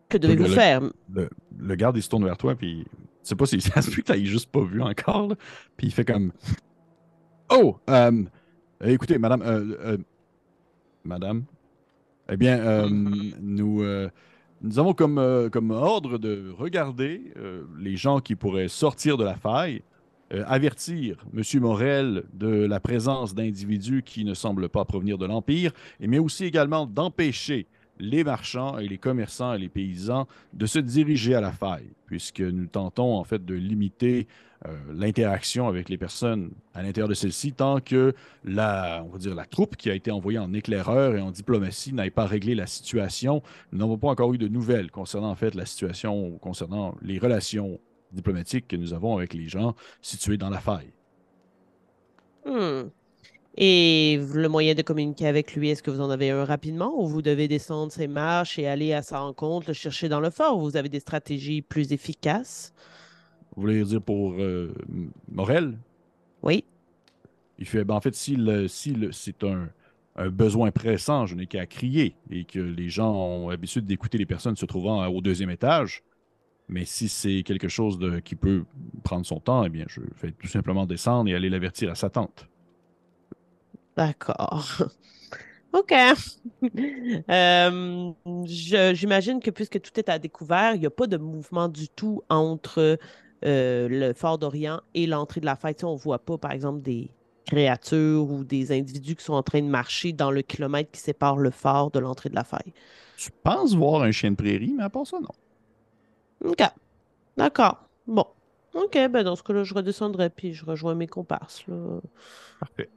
Que devez-vous faire? le, le garde, il se tourne vers toi, puis je sais pas si *laughs* ça se peut que tu juste pas vu encore, là. puis il fait comme Oh, écoutez, madame, madame, eh bien, Mhm. nous, nous avons comme, euh, comme ordre de regarder euh, les gens qui pourraient sortir de la faille, euh, avertir M. Morel de la présence d'individus qui ne semblent pas provenir de l'Empire, mais aussi également d'empêcher les marchands et les commerçants et les paysans de se diriger à la faille, puisque nous tentons en fait de limiter l'interaction avec les personnes à l'intérieur de celle-ci tant que la, on va dire, la troupe qui a été envoyée en éclaireur et en diplomatie n'ait pas réglé la situation. Nous n'avons pas encore eu de nouvelles concernant en fait la situation, concernant les relations diplomatiques que nous avons avec les gens situés dans la faille. Hmm. Et le moyen de communiquer avec lui, est-ce que vous en avez un rapidement ou vous devez descendre ses marches et aller à sa rencontre, le chercher dans le fort? Ou vous avez des stratégies plus efficaces? Vous voulez dire pour euh, Morel? Oui. Il fait, ben, en fait, si, le- si le- c'est un, un besoin pressant, je n'ai qu'à crier et que les gens ont l'habitude d'écouter les personnes se trouvant au deuxième étage. Mais si c'est quelque chose de, qui peut prendre son temps, eh bien, je vais tout simplement descendre et aller l'avertir à sa tante. D'accord. *laughs* OK. *laughs* Euh, je- J'imagine que puisque tout est à découvert, il n'y a pas de mouvement du tout entre euh, le fort d'Orient et l'entrée de la fête. Tu sais, on ne voit pas, par exemple, des créatures ou des individus qui sont en train de marcher dans le kilomètre qui sépare le fort de l'entrée de la faille. Tu penses voir un chien de prairie, mais à part ça, non. OK. D'accord. Bon. OK, ben dans ce cas-là, je redescendrai puis je rejoins mes comparses. Là. Parfait.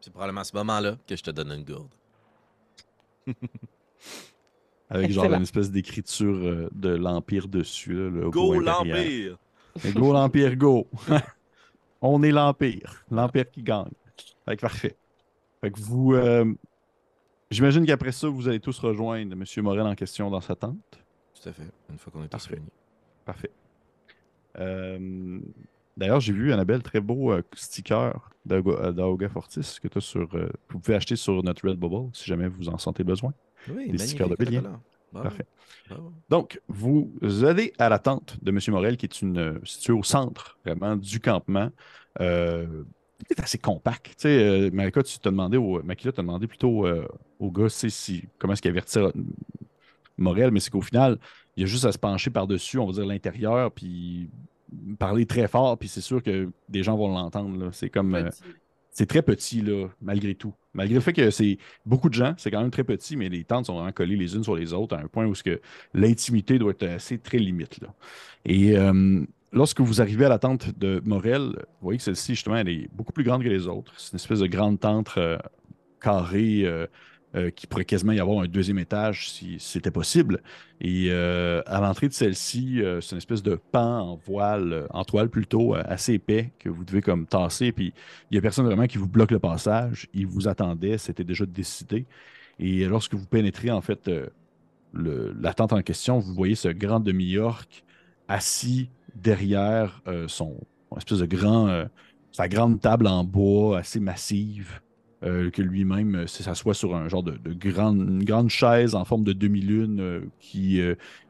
C'est probablement à ce moment-là que je te donne une gourde. *laughs* Avec genre une espèce d'écriture euh, de l'Empire dessus. là, le logo Go l'Empire! Mais Go l'Empire, go! *laughs* On est l'Empire. L'Empire qui gagne. Fait que parfait. Fait que vous. euh, J'imagine qu'après ça, vous allez tous rejoindre M. Morel en question dans sa tente. Tout à fait, une fois qu'on est tous Parfait. réunis. Parfait. Euh, D'ailleurs, j'ai vu, Annabelle, très beau euh, sticker d'Aoga Fortis que tu as sur. euh, vous pouvez acheter sur notre Redbubble si jamais vous en sentez besoin. Oui, Des stickers de voilà. Parfait. Donc, vous allez à la tente de M. Morel, qui est une, euh, située au centre, vraiment, du campement. Euh, c'est assez compact. Tu sais, euh, Marika, tu t'as demandé au, Makila t'a demandé plutôt euh, au gars, tu si, comment est-ce qu'il avertit Morel, mais c'est qu'au final, il y a juste à se pencher par-dessus, on va dire, l'intérieur, puis parler très fort, puis c'est sûr que des gens vont l'entendre. C'est comme... euh. C'est très petit, là, malgré tout. Malgré le fait que c'est beaucoup de gens, c'est quand même très petit, mais les tentes sont vraiment collées les unes sur les autres à un point où l'intimité doit être assez très limite. Là. Et euh, lorsque vous arrivez à la tente de Morel, vous voyez que celle-ci, justement, elle est beaucoup plus grande que les autres. C'est une espèce de grande tente euh, carrée euh, euh, qui pourrait quasiment y avoir un deuxième étage si, c'était possible. Et euh, à l'entrée de celle-ci, euh, c'est une espèce de pan en voile, en toile plutôt, assez épais que vous devez comme tasser. Puis il n'y a personne vraiment qui vous bloque le passage. Ils vous attendaient, c'était déjà décidé. Et lorsque vous pénétrez, en fait, la tente en question, vous voyez ce grand demi-orc assis derrière son, espèce de grand, sa grande table en bois assez massive, euh, que lui-même euh, s'assoit sur un genre de, de grande, une grande chaise en forme de demi-lune euh, qui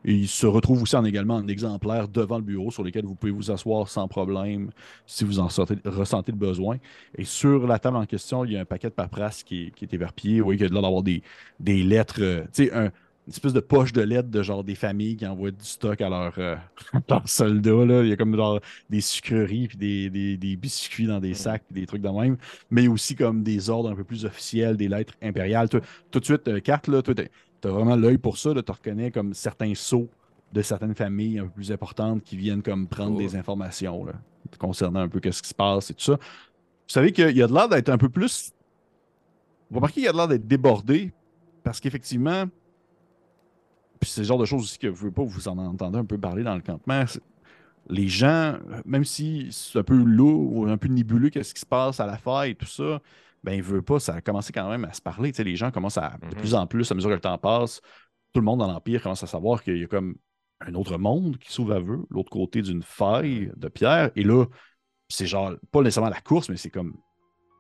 il se retrouve aussi en également en exemplaire devant le bureau sur lequel vous pouvez vous asseoir sans problème si vous en ressentez le besoin. Et sur la table en question, il y a un paquet de paperasse qui est, éverpillé. Vous voyez qu'il y a de l'air d'avoir des, des lettres, tu sais, un- une espèce de poche de lettres de genre des familles qui envoient du stock à leurs euh, *laughs* leurs soldats. Là. Il y a comme genre des sucreries puis des, des- des biscuits dans des sacs puis des trucs de même. Mais aussi comme des ordres un peu plus officiels, des lettres impériales. Tout de suite, euh, carte, là, tu as vraiment l'œil pour ça. Tu reconnais comme certains sceaux de certaines familles un peu plus importantes qui viennent comme prendre des informations là, concernant un peu ce qui se passe et tout ça. Vous savez qu'il y a de l'air d'être un peu plus. Vous remarquez qu'il y a de l'air d'être débordé parce qu'effectivement, puis c'est le genre de choses aussi que vous pas, vous en entendez un peu parler dans le campement. Les gens, même si c'est un peu lourd ou un peu nébuleux, qu'est-ce qui se passe à la et tout ça, ben, il veut pas, ça a commencé quand même à se parler. Tu sais, les gens commencent à, de Mhm. plus en plus, à mesure que le temps passe, tout le monde dans l'Empire commence à savoir qu'il y a comme un autre monde qui s'ouvre à eux, l'autre côté d'une faille de pierre. Et là, c'est genre, pas nécessairement la course, mais c'est comme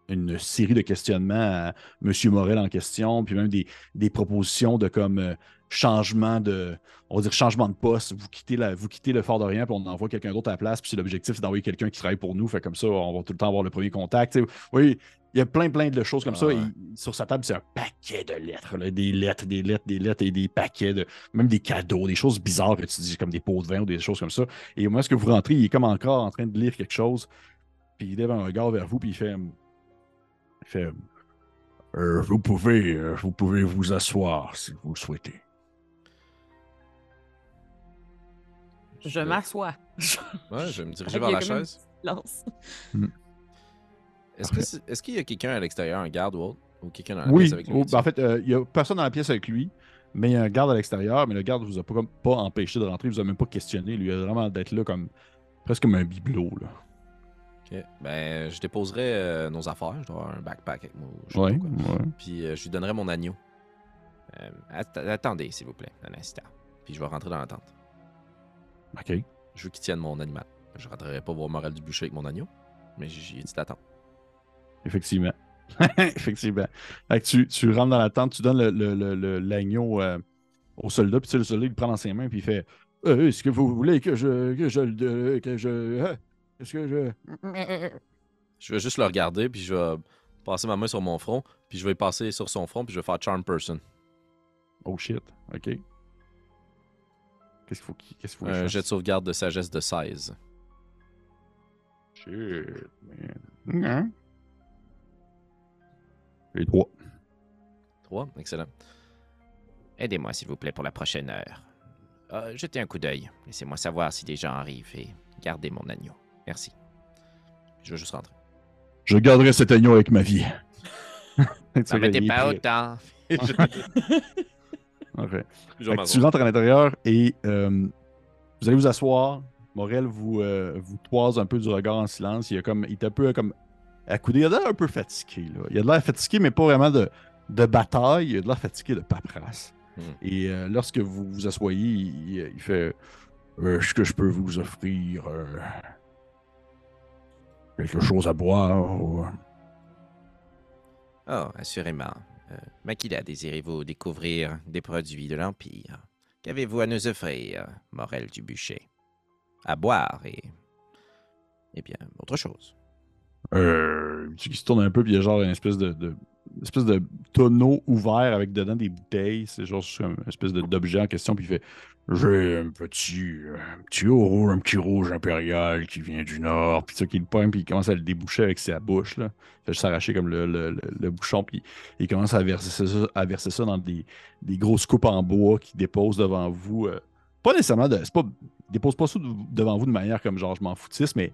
une série de questionnements à M. Morel en question, puis même des, des propositions de comme euh, changement de, on va dire changement de poste. Vous quittez, la, vous quittez le Fort d'Orient, puis on envoie quelqu'un d'autre à la place, puis si l'objectif c'est d'envoyer quelqu'un qui travaille pour nous, fait comme ça, on va tout le temps avoir le premier contact. Oui, il y a plein, plein de choses comme Ah ça. Et sur sa table, c'est un paquet de lettres, là, des lettres, des lettres, des lettres et des paquets de, même des cadeaux, des choses bizarres que tu dis, comme des pots de vin ou des choses comme ça. Et moi, est-ce que vous rentrez, il est comme encore en train de lire quelque chose, puis il lève un regard vers vous, puis il fait, fait Euh, vous pouvez, euh, vous pouvez vous asseoir si vous le souhaitez. Je m'assois. Ouais, je vais me diriger vers la chaise. silence. Est-ce qu'il y a quelqu'un à l'extérieur, un garde ou autre? Ou quelqu'un dans la Oui, pièce avec lui? oh, ben, en fait, euh, il n'y a personne dans la pièce avec lui, mais il y a un garde à l'extérieur, mais le garde ne vous a pas, comme, pas empêché de rentrer, il vous a même pas questionné, lui, il a vraiment d'être là comme presque comme un bibelot. Là. Ok. Ben, je déposerai euh, nos affaires. Je dois avoir un backpack avec moi. pas Ouais. Puis euh, je lui donnerai mon agneau. Euh, att- attendez, s'il vous plaît, un instant. Puis je vais rentrer dans la tente. OK. Je veux qu'il tienne mon animal. Je rentrerai pas voir Morel du bûcher avec mon agneau, mais j'ai j'ai dit d'attendre. Effectivement. *laughs* Effectivement. Fait que tu, tu rentres dans la tente, tu donnes le- le- le- le- l'agneau au soldat, puis tu sais, le soldat, il le prend dans ses mains, puis il fait Est-ce que vous voulez que je. que je. que je. Est-ce que je. Je vais juste le regarder, puis je vais passer ma main sur mon front, puis je vais passer sur son front, puis je vais faire Charm Person. Oh shit. OK. Qu'est-ce qu'il faut qu'il qu'il faut Un jet de sauvegarde de sagesse de 16. Shit, man. Et trois. 3, excellent. Aidez-moi, s'il vous plaît, pour la prochaine heure. Euh, jetez un coup d'œil. Laissez-moi savoir si des gens arrivent et gardez mon agneau. Merci. Je vais juste rentrer. Je garderai cet agneau avec ma vie. *laughs* N'en mettez pas autant. Je- Ok. *laughs* je vais Fait que m'asseoir. tu rentres à l'intérieur et euh, vous allez vous asseoir. Morel vous, euh, vous toise un peu du regard en silence. Il, a comme, il est un peu comme accoudé. Il a l'air un peu fatigué. Là. Il a de l'air fatigué, mais pas vraiment de, de bataille. Il a de l'air fatigué de paperasse. Hmm. Et euh, lorsque vous vous asseyez, il, il fait Euh, Est-ce que je peux vous offrir euh, quelque chose à boire ou- Oh, assurément. Euh, Makila, désirez-vous découvrir des produits de l'Empire? Qu'avez-vous à nous offrir, Morel du bûcher? À boire et... Eh bien, autre chose. Euh, tu qui se tourne un peu, puis il y a genre une espèce de, espèce de tonneau ouvert avec dedans des bouteilles. C'est genre une espèce d'objet en question, puis il fait J'ai un petit, un petit rouge, un petit rouge impérial qui vient du nord, puis ça qui le pointe, puis il commence à le déboucher avec sa bouche. Là. Il fait juste arracher comme le, le- le- bouchon, puis il commence à verser ça, à verser ça dans des, des grosses coupes en bois qu'il dépose devant vous. euh, pas nécessairement de. c'est Pas, dépose pas ça de- devant vous de manière comme genre je m'en foutisse, mais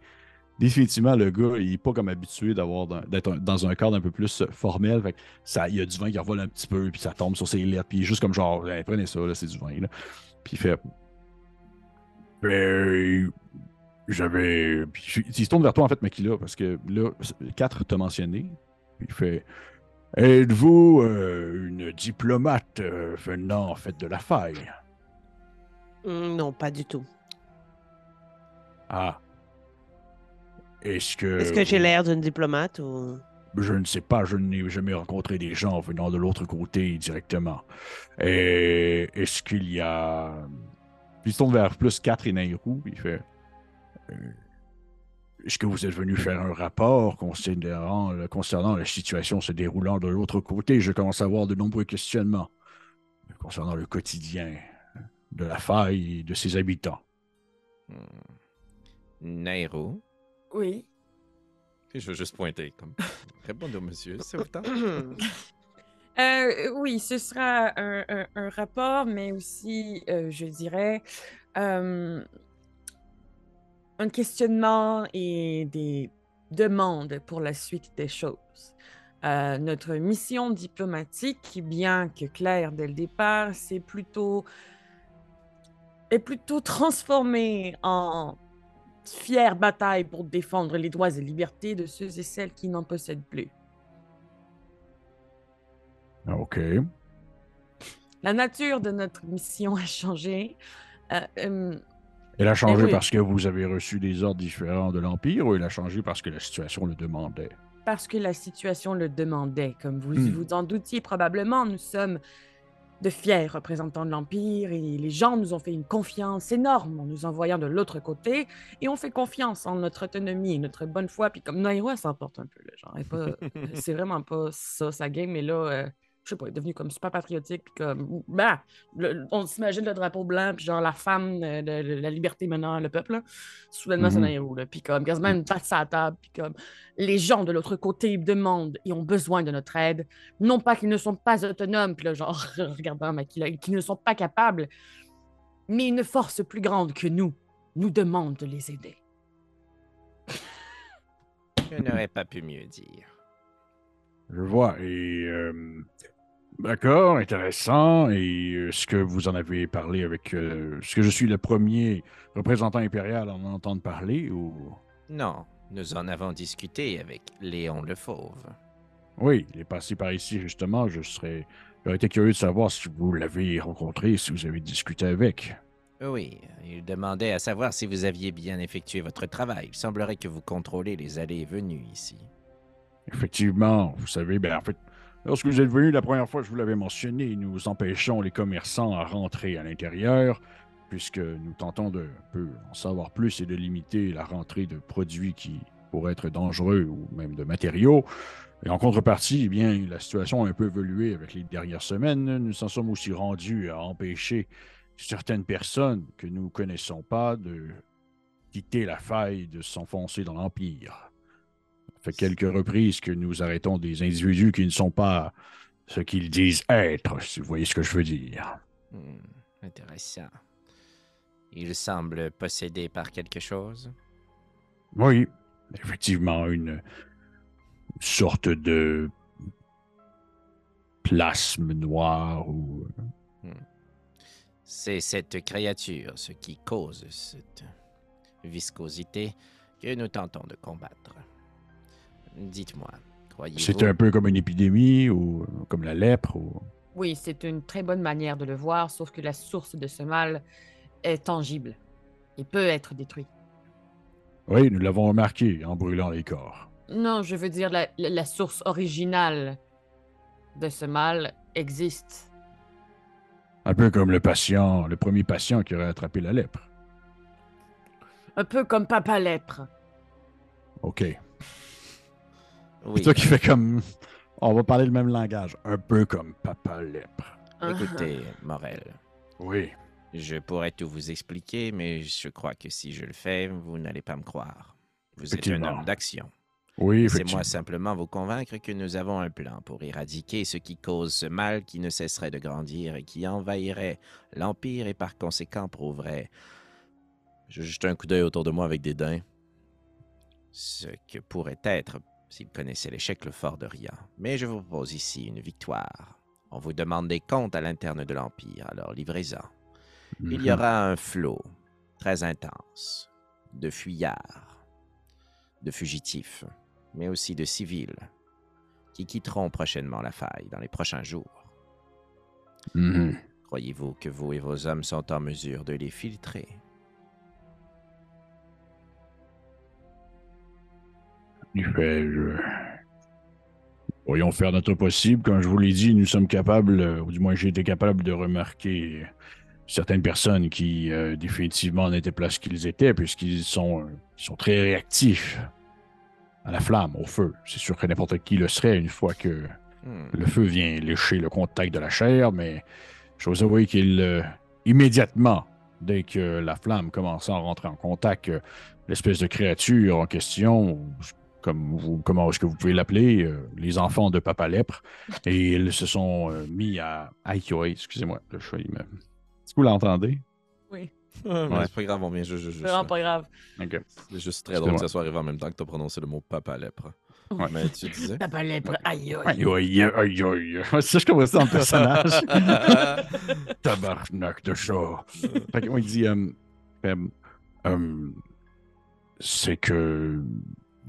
définitivement, le gars, il est pas comme habitué d'avoir dans- d'être un- dans un cadre un peu plus formel. Fait que ça, il y a du vin qui revole un petit peu, puis ça tombe sur ses lettres, puis il est juste comme genre, Hey, prenez ça, là, c'est du vin. Là. Puis il fait. Ben, j'avais. Puis il se tourne vers toi, en fait, Makila, parce que là, 4 t'a mentionné. Puis il fait. Êtes-vous euh, une diplomate euh, venant, en fait, de la faille? Hum, non, pas du tout. Ah. Est-ce que. Est-ce que j'ai l'air d'une diplomate ou? Je ne sais pas, je n'ai jamais rencontré des gens venant de l'autre côté directement. Et est-ce qu'il y a. Puis il se tourne vers plus 4 et Nairou, il fait euh, Est-ce que vous êtes venu faire un rapport concernant, concernant la situation se déroulant de l'autre côté? Je commence à avoir de nombreux questionnements concernant le quotidien de la faille et de ses habitants. Hmm. Nairo. Oui. Et je veux juste pointer comme. *laughs* Répondez monsieur, c'est *coughs* autant. Euh, oui, ce sera un, un- un rapport, mais aussi, euh, je dirais, euh, un questionnement et des demandes pour la suite des choses. Notre mission diplomatique, bien que claire dès le départ, c'est plutôt est plutôt transformée en fière bataille pour défendre les droits et libertés de ceux et celles qui n'en possèdent plus. OK. La nature de notre mission a changé. Euh, euh, Elle a changé oui. parce que vous avez reçu des ordres différents de l'Empire ou elle a changé parce que la situation le demandait? parce que la situation le demandait. Comme vous Hmm. vous en doutiez probablement, nous sommes de fiers représentants de l'Empire et les gens nous ont fait une confiance énorme en nous envoyant de l'autre côté et on fait confiance en notre autonomie et notre bonne foi. Puis comme Nairo, elle s'emporte un peu, là, genre, pas- *laughs* c'est vraiment pas ça sa game, mais là, euh, je sais pas, est devenue comme super patriotique, puis comme, bah, le- on s'imagine le drapeau blanc, puis genre la femme euh, la liberté menant le peuple, là. soudainement c'est Mhm. Nairo, là, puis comme quasiment une patte sur la table, puis comme les gens de l'autre côté demandent et ont besoin de notre aide. Non pas qu'ils ne sont pas autonomes, puis là, genre, *laughs* regardant Makila, qu'ils ne sont pas capables, mais une force plus grande que nous nous demande de les aider. Je n'aurais pas pu mieux dire. Je vois. Et euh, d'accord, intéressant. Et euh, est-ce que vous en avez parlé avec. euh, Est-ce que je suis le premier représentant impérial à en entendre parler ou? Non, nous en avons discuté avec Léon le Fauve. Oui, il est passé par ici justement. Je serais. J'aurais été curieux de savoir si vous l'avez rencontré, si vous avez discuté avec. Oui, il demandait à savoir si vous aviez bien effectué votre travail. Il semblerait que vous contrôlez les allées et venues ici. Effectivement, vous savez, ben en fait, lorsque vous êtes venu la première fois, je vous l'avais mentionné, nous empêchons les commerçants à rentrer à l'intérieur, puisque nous tentons de peu en savoir plus et de limiter la rentrée de produits qui pourraient être dangereux ou même de matériaux. Et en contrepartie, eh bien, la situation a un peu évolué avec les dernières semaines. Nous en sommes aussi rendus à empêcher certaines personnes que nous ne connaissons pas de quitter la faille, de s'enfoncer dans l'Empire. Fait quelques reprises que nous arrêtons des individus qui ne sont pas ce qu'ils disent être, si vous voyez ce que je veux dire. Hmm, intéressant. Il semble possédé par quelque chose. Oui, effectivement, une sorte de plasme noir ou... C'est cette créature, ce qui cause cette viscosité que nous tentons de combattre. Dites-moi. C'est un peu comme une épidémie ou comme la lèpre ou... Oui, c'est une très bonne manière de le voir, sauf que la source de ce mal est tangible et peut être détruit. Oui, nous l'avons remarqué en brûlant les corps. Non, je veux dire, la, la- la source originale de ce mal existe. Un peu comme le patient, le premier patient qui aurait attrapé la lèpre. Un peu comme Papa Lèpre. OK. Oui, C'est toi qui fais comme. On va parler le même langage. Un peu comme papa lèpre. écoutez, Morel, Oui. je pourrais tout vous expliquer, mais je crois que si je le fais, vous n'allez pas me croire. Vous êtes un homme d'action. Oui, Laissez-moi simplement vous convaincre que nous avons un plan pour éradiquer ce qui cause ce mal qui ne cesserait de grandir et qui envahirait l'Empire et par conséquent prouverait. Je jette un coup d'œil autour de moi avec dédain. Ce que pourrait être, s'il connaissait l'échec, le fort de Ria. Mais je vous propose ici une victoire. On vous demande des comptes à l'interne de l'Empire, alors livrez-en. Il y Mhm. aura un flot très intense de fuyards, de fugitifs, mais aussi de civils qui quitteront prochainement la faille dans les prochains jours. Mhm. Croyez-vous que vous et vos hommes sont en mesure de les filtrer? Effet, je... Voyons faire notre possible. Comme je vous l'ai dit, nous sommes capables, euh, ou du moins j'ai été capable de remarquer certaines personnes qui euh, définitivement n'étaient pas ce qu'ils étaient, puisqu'ils sont, euh, sont très réactifs à la flamme, au feu. C'est sûr que n'importe qui le serait une fois que Hmm. le feu vient lécher le contact de la chair, mais je vous avoue qu'il, euh, immédiatement, dès que la flamme commence à rentrer en contact, euh, l'espèce de créature en question, comme vous, comment est-ce que vous pouvez l'appeler, euh, les enfants de Papa Lèpre, et ils se sont euh, mis à... Aïe, aïe, excusez-moi, le chat, il me... Est-ce que vous l'entendez? Oui, *laughs* mais Ouais. C'est pas grave, on vient juste. juste, c'est vraiment pas grave. C'est juste très drôle que ça soit arrivé en même temps que tu as prononcé le mot papa lèpre. Ouais. Mais tu disais? T'as pas lèpre. Aïe, aïe. Aïe, aïe, aïe, aïe. *laughs* C'est ça, je comprends ça en personnage. *laughs* Tabarnak de chat. Fait que, ouais, il dit, euh, euh, euh, c'est que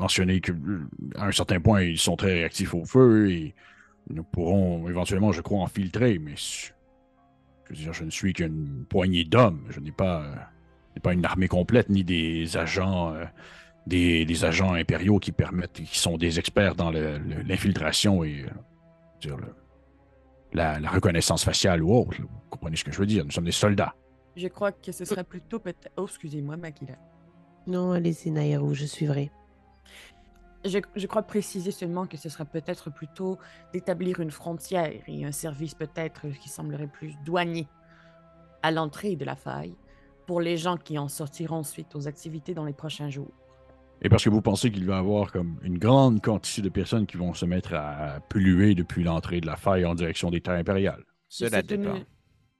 mentionner que euh, à un certain point ils sont très réactifs au feu et nous pourrons éventuellement, je crois, en filtrer, mais je veux dire, je ne suis qu'une poignée d'hommes. Je n'ai pas, euh, pas une armée complète ni des agents. euh, des, des agents impériaux qui permettent, qui sont des experts dans l'infiltration et euh, dire, le- la, la reconnaissance faciale ou autre. Vous comprenez ce que je veux dire? Nous sommes des soldats. Je crois que ce serait plutôt peut-être. Oh, excusez-moi, Makila. Non, allez-y, Nayaru, je suivrai. Je, je crois préciser seulement que ce serait peut-être plutôt d'établir une frontière et un service peut-être qui semblerait plus douanier à l'entrée de la faille pour les gens qui en sortiront suite aux activités dans les prochains jours. Et parce que vous pensez qu'il va y avoir comme une grande quantité de personnes qui vont se mettre à polluer depuis l'entrée de la faille en direction des terres impériales? Cela c'est une- dépend.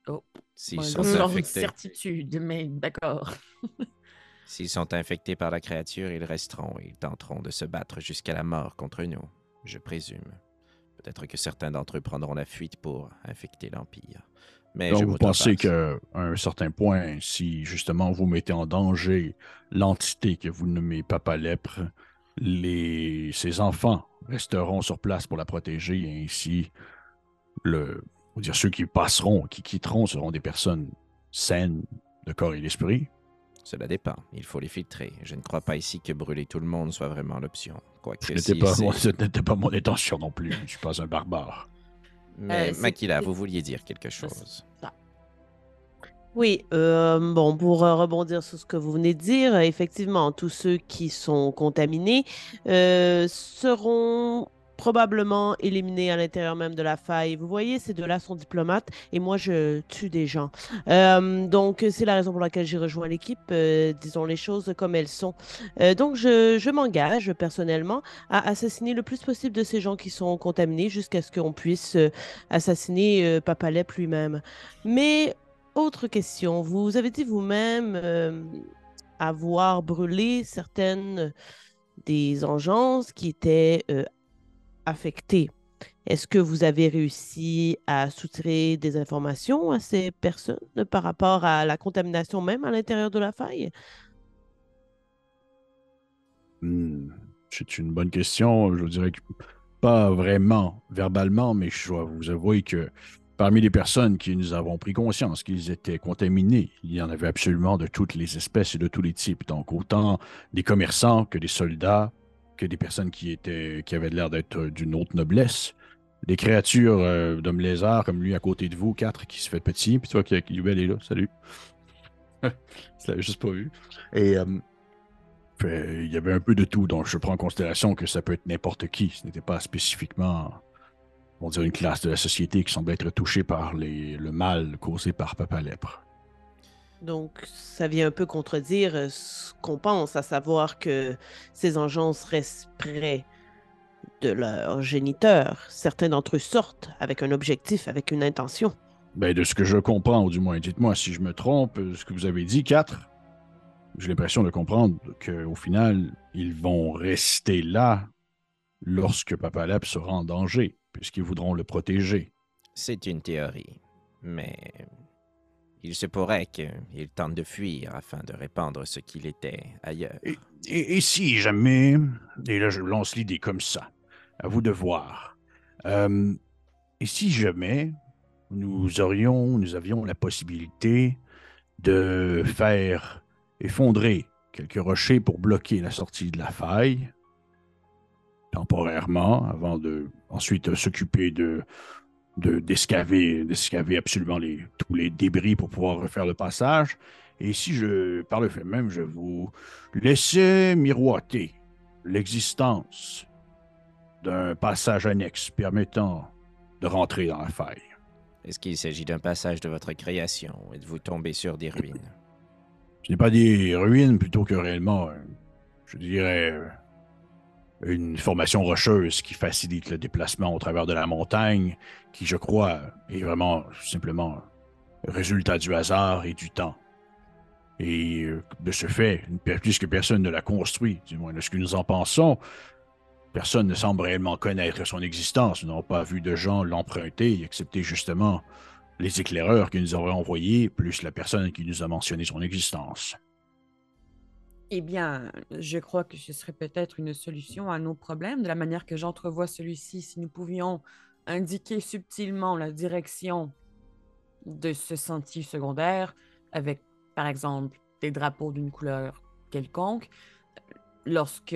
Oh. S'ils sont sans infectés. certitude, mais d'accord. *laughs* S'ils sont infectés par la créature, ils resteront et ils tenteront de se battre jusqu'à la mort contre nous, je présume. Peut-être que certains d'entre eux prendront la fuite pour infecter l'Empire. Mais Donc je vous pensez qu'à un certain point, si justement vous mettez en danger l'entité que vous nommez Papa Lèpre, les... ses enfants resteront sur place pour la protéger et ainsi le... on dire, ceux qui passeront, qui quitteront seront des personnes saines de corps et d'esprit. Cela dépend. Il faut les filtrer. Je ne crois pas ici que brûler tout le monde soit vraiment l'option. Quoique Ce n'était si pas, c'est- ce n'était pas mon intention non plus. Je ne suis pas un barbare. Mais Euh, Makila, vous vouliez dire quelque chose. Oui, euh, bon, pour euh, rebondir sur ce que vous venez de dire, effectivement, tous ceux qui sont contaminés euh, seront probablement éliminés à l'intérieur même de la faille. Vous voyez, ces deux-là sont diplomates et moi, je tue des gens. Euh, donc, c'est la raison pour laquelle j'ai rejoint l'équipe. euh, disons les choses comme elles sont. Euh, donc, je, m'engage personnellement à assassiner le plus possible de ces gens qui sont contaminés jusqu'à ce qu'on puisse assassiner Papalep lui-même. Mais autre question, vous avez dit vous-même avoir brûlé certaines des engences qui étaient affectées. Est-ce que vous avez réussi à soutirer des informations à ces personnes par rapport à la contamination même à l'intérieur de la faille? Hmm, C'est une bonne question. Je dirais que pas vraiment verbalement, mais je dois vous avouer que parmi les personnes qui nous avons pris conscience qu'ils étaient contaminés, il y en avait absolument de toutes les espèces et de tous les types. Donc autant des commerçants que des soldats, des personnes qui étaient qui avaient l'air d'être d'une autre noblesse. Des créatures euh, d'hommes lézards comme lui à côté de vous, quatre qui se fait petit, puis tu vois que Yubel est là, salut. *laughs* Je l'avais juste pas vu. Et euh, il y avait un peu de tout, donc je prends en considération que ça peut être n'importe qui. Ce n'était pas spécifiquement, on dirait, une classe de la société qui semble être touchée par le mal causé par Papa Lèpre. Donc, ça vient un peu contredire euh, ce qu'on pense, à savoir que ces engences restent près de leur géniteur. Certains d'entre eux sortent avec un objectif, avec une intention. Ben, de ce que je comprends, ou du moins, dites-moi si je me trompe, euh, ce que vous avez dit, quatre, j'ai l'impression de comprendre qu'au final, ils vont rester là lorsque Papa Lèpre sera en danger, puisqu'ils voudront le protéger. C'est une théorie. Mais il se pourrait qu'il tente de fuir afin de répandre ce qu'il était ailleurs. Et, si jamais, et là je lance l'idée comme ça, à vous de voir, Euh, et si jamais nous aurions, nous avions la possibilité de faire effondrer quelques rochers pour bloquer la sortie de la faille, temporairement avant de ensuite s'occuper de d'escaver d'escaver absolument les, tous les débris pour pouvoir refaire le passage. Et si je, par le fait même, je vous laissais miroiter l'existence d'un passage annexe permettant de rentrer dans la faille. Est-ce qu'il s'agit d'un passage de votre création? Êtes-vous tombé sur des ruines? Ce n'est pas des ruines plutôt que réellement, euh, je dirais, euh, une formation rocheuse qui facilite le déplacement au travers de la montagne, qui, je crois, est vraiment simplement résultat du hasard et du temps. Et euh, de ce fait, puisque personne ne l'a construit, du moins de ce que nous en pensons, personne ne semble réellement connaître son existence. Nous n'avons pas vu de gens l'emprunter, excepté justement les éclaireurs que nous auraient envoyés, plus la personne qui nous a mentionné son existence. Eh bien, je crois que ce serait peut-être une solution à nos problèmes. De la manière que j'entrevois celui-ci, si nous pouvions indiquer subtilement la direction de ce sentier secondaire avec, par exemple, des drapeaux d'une couleur quelconque, lorsque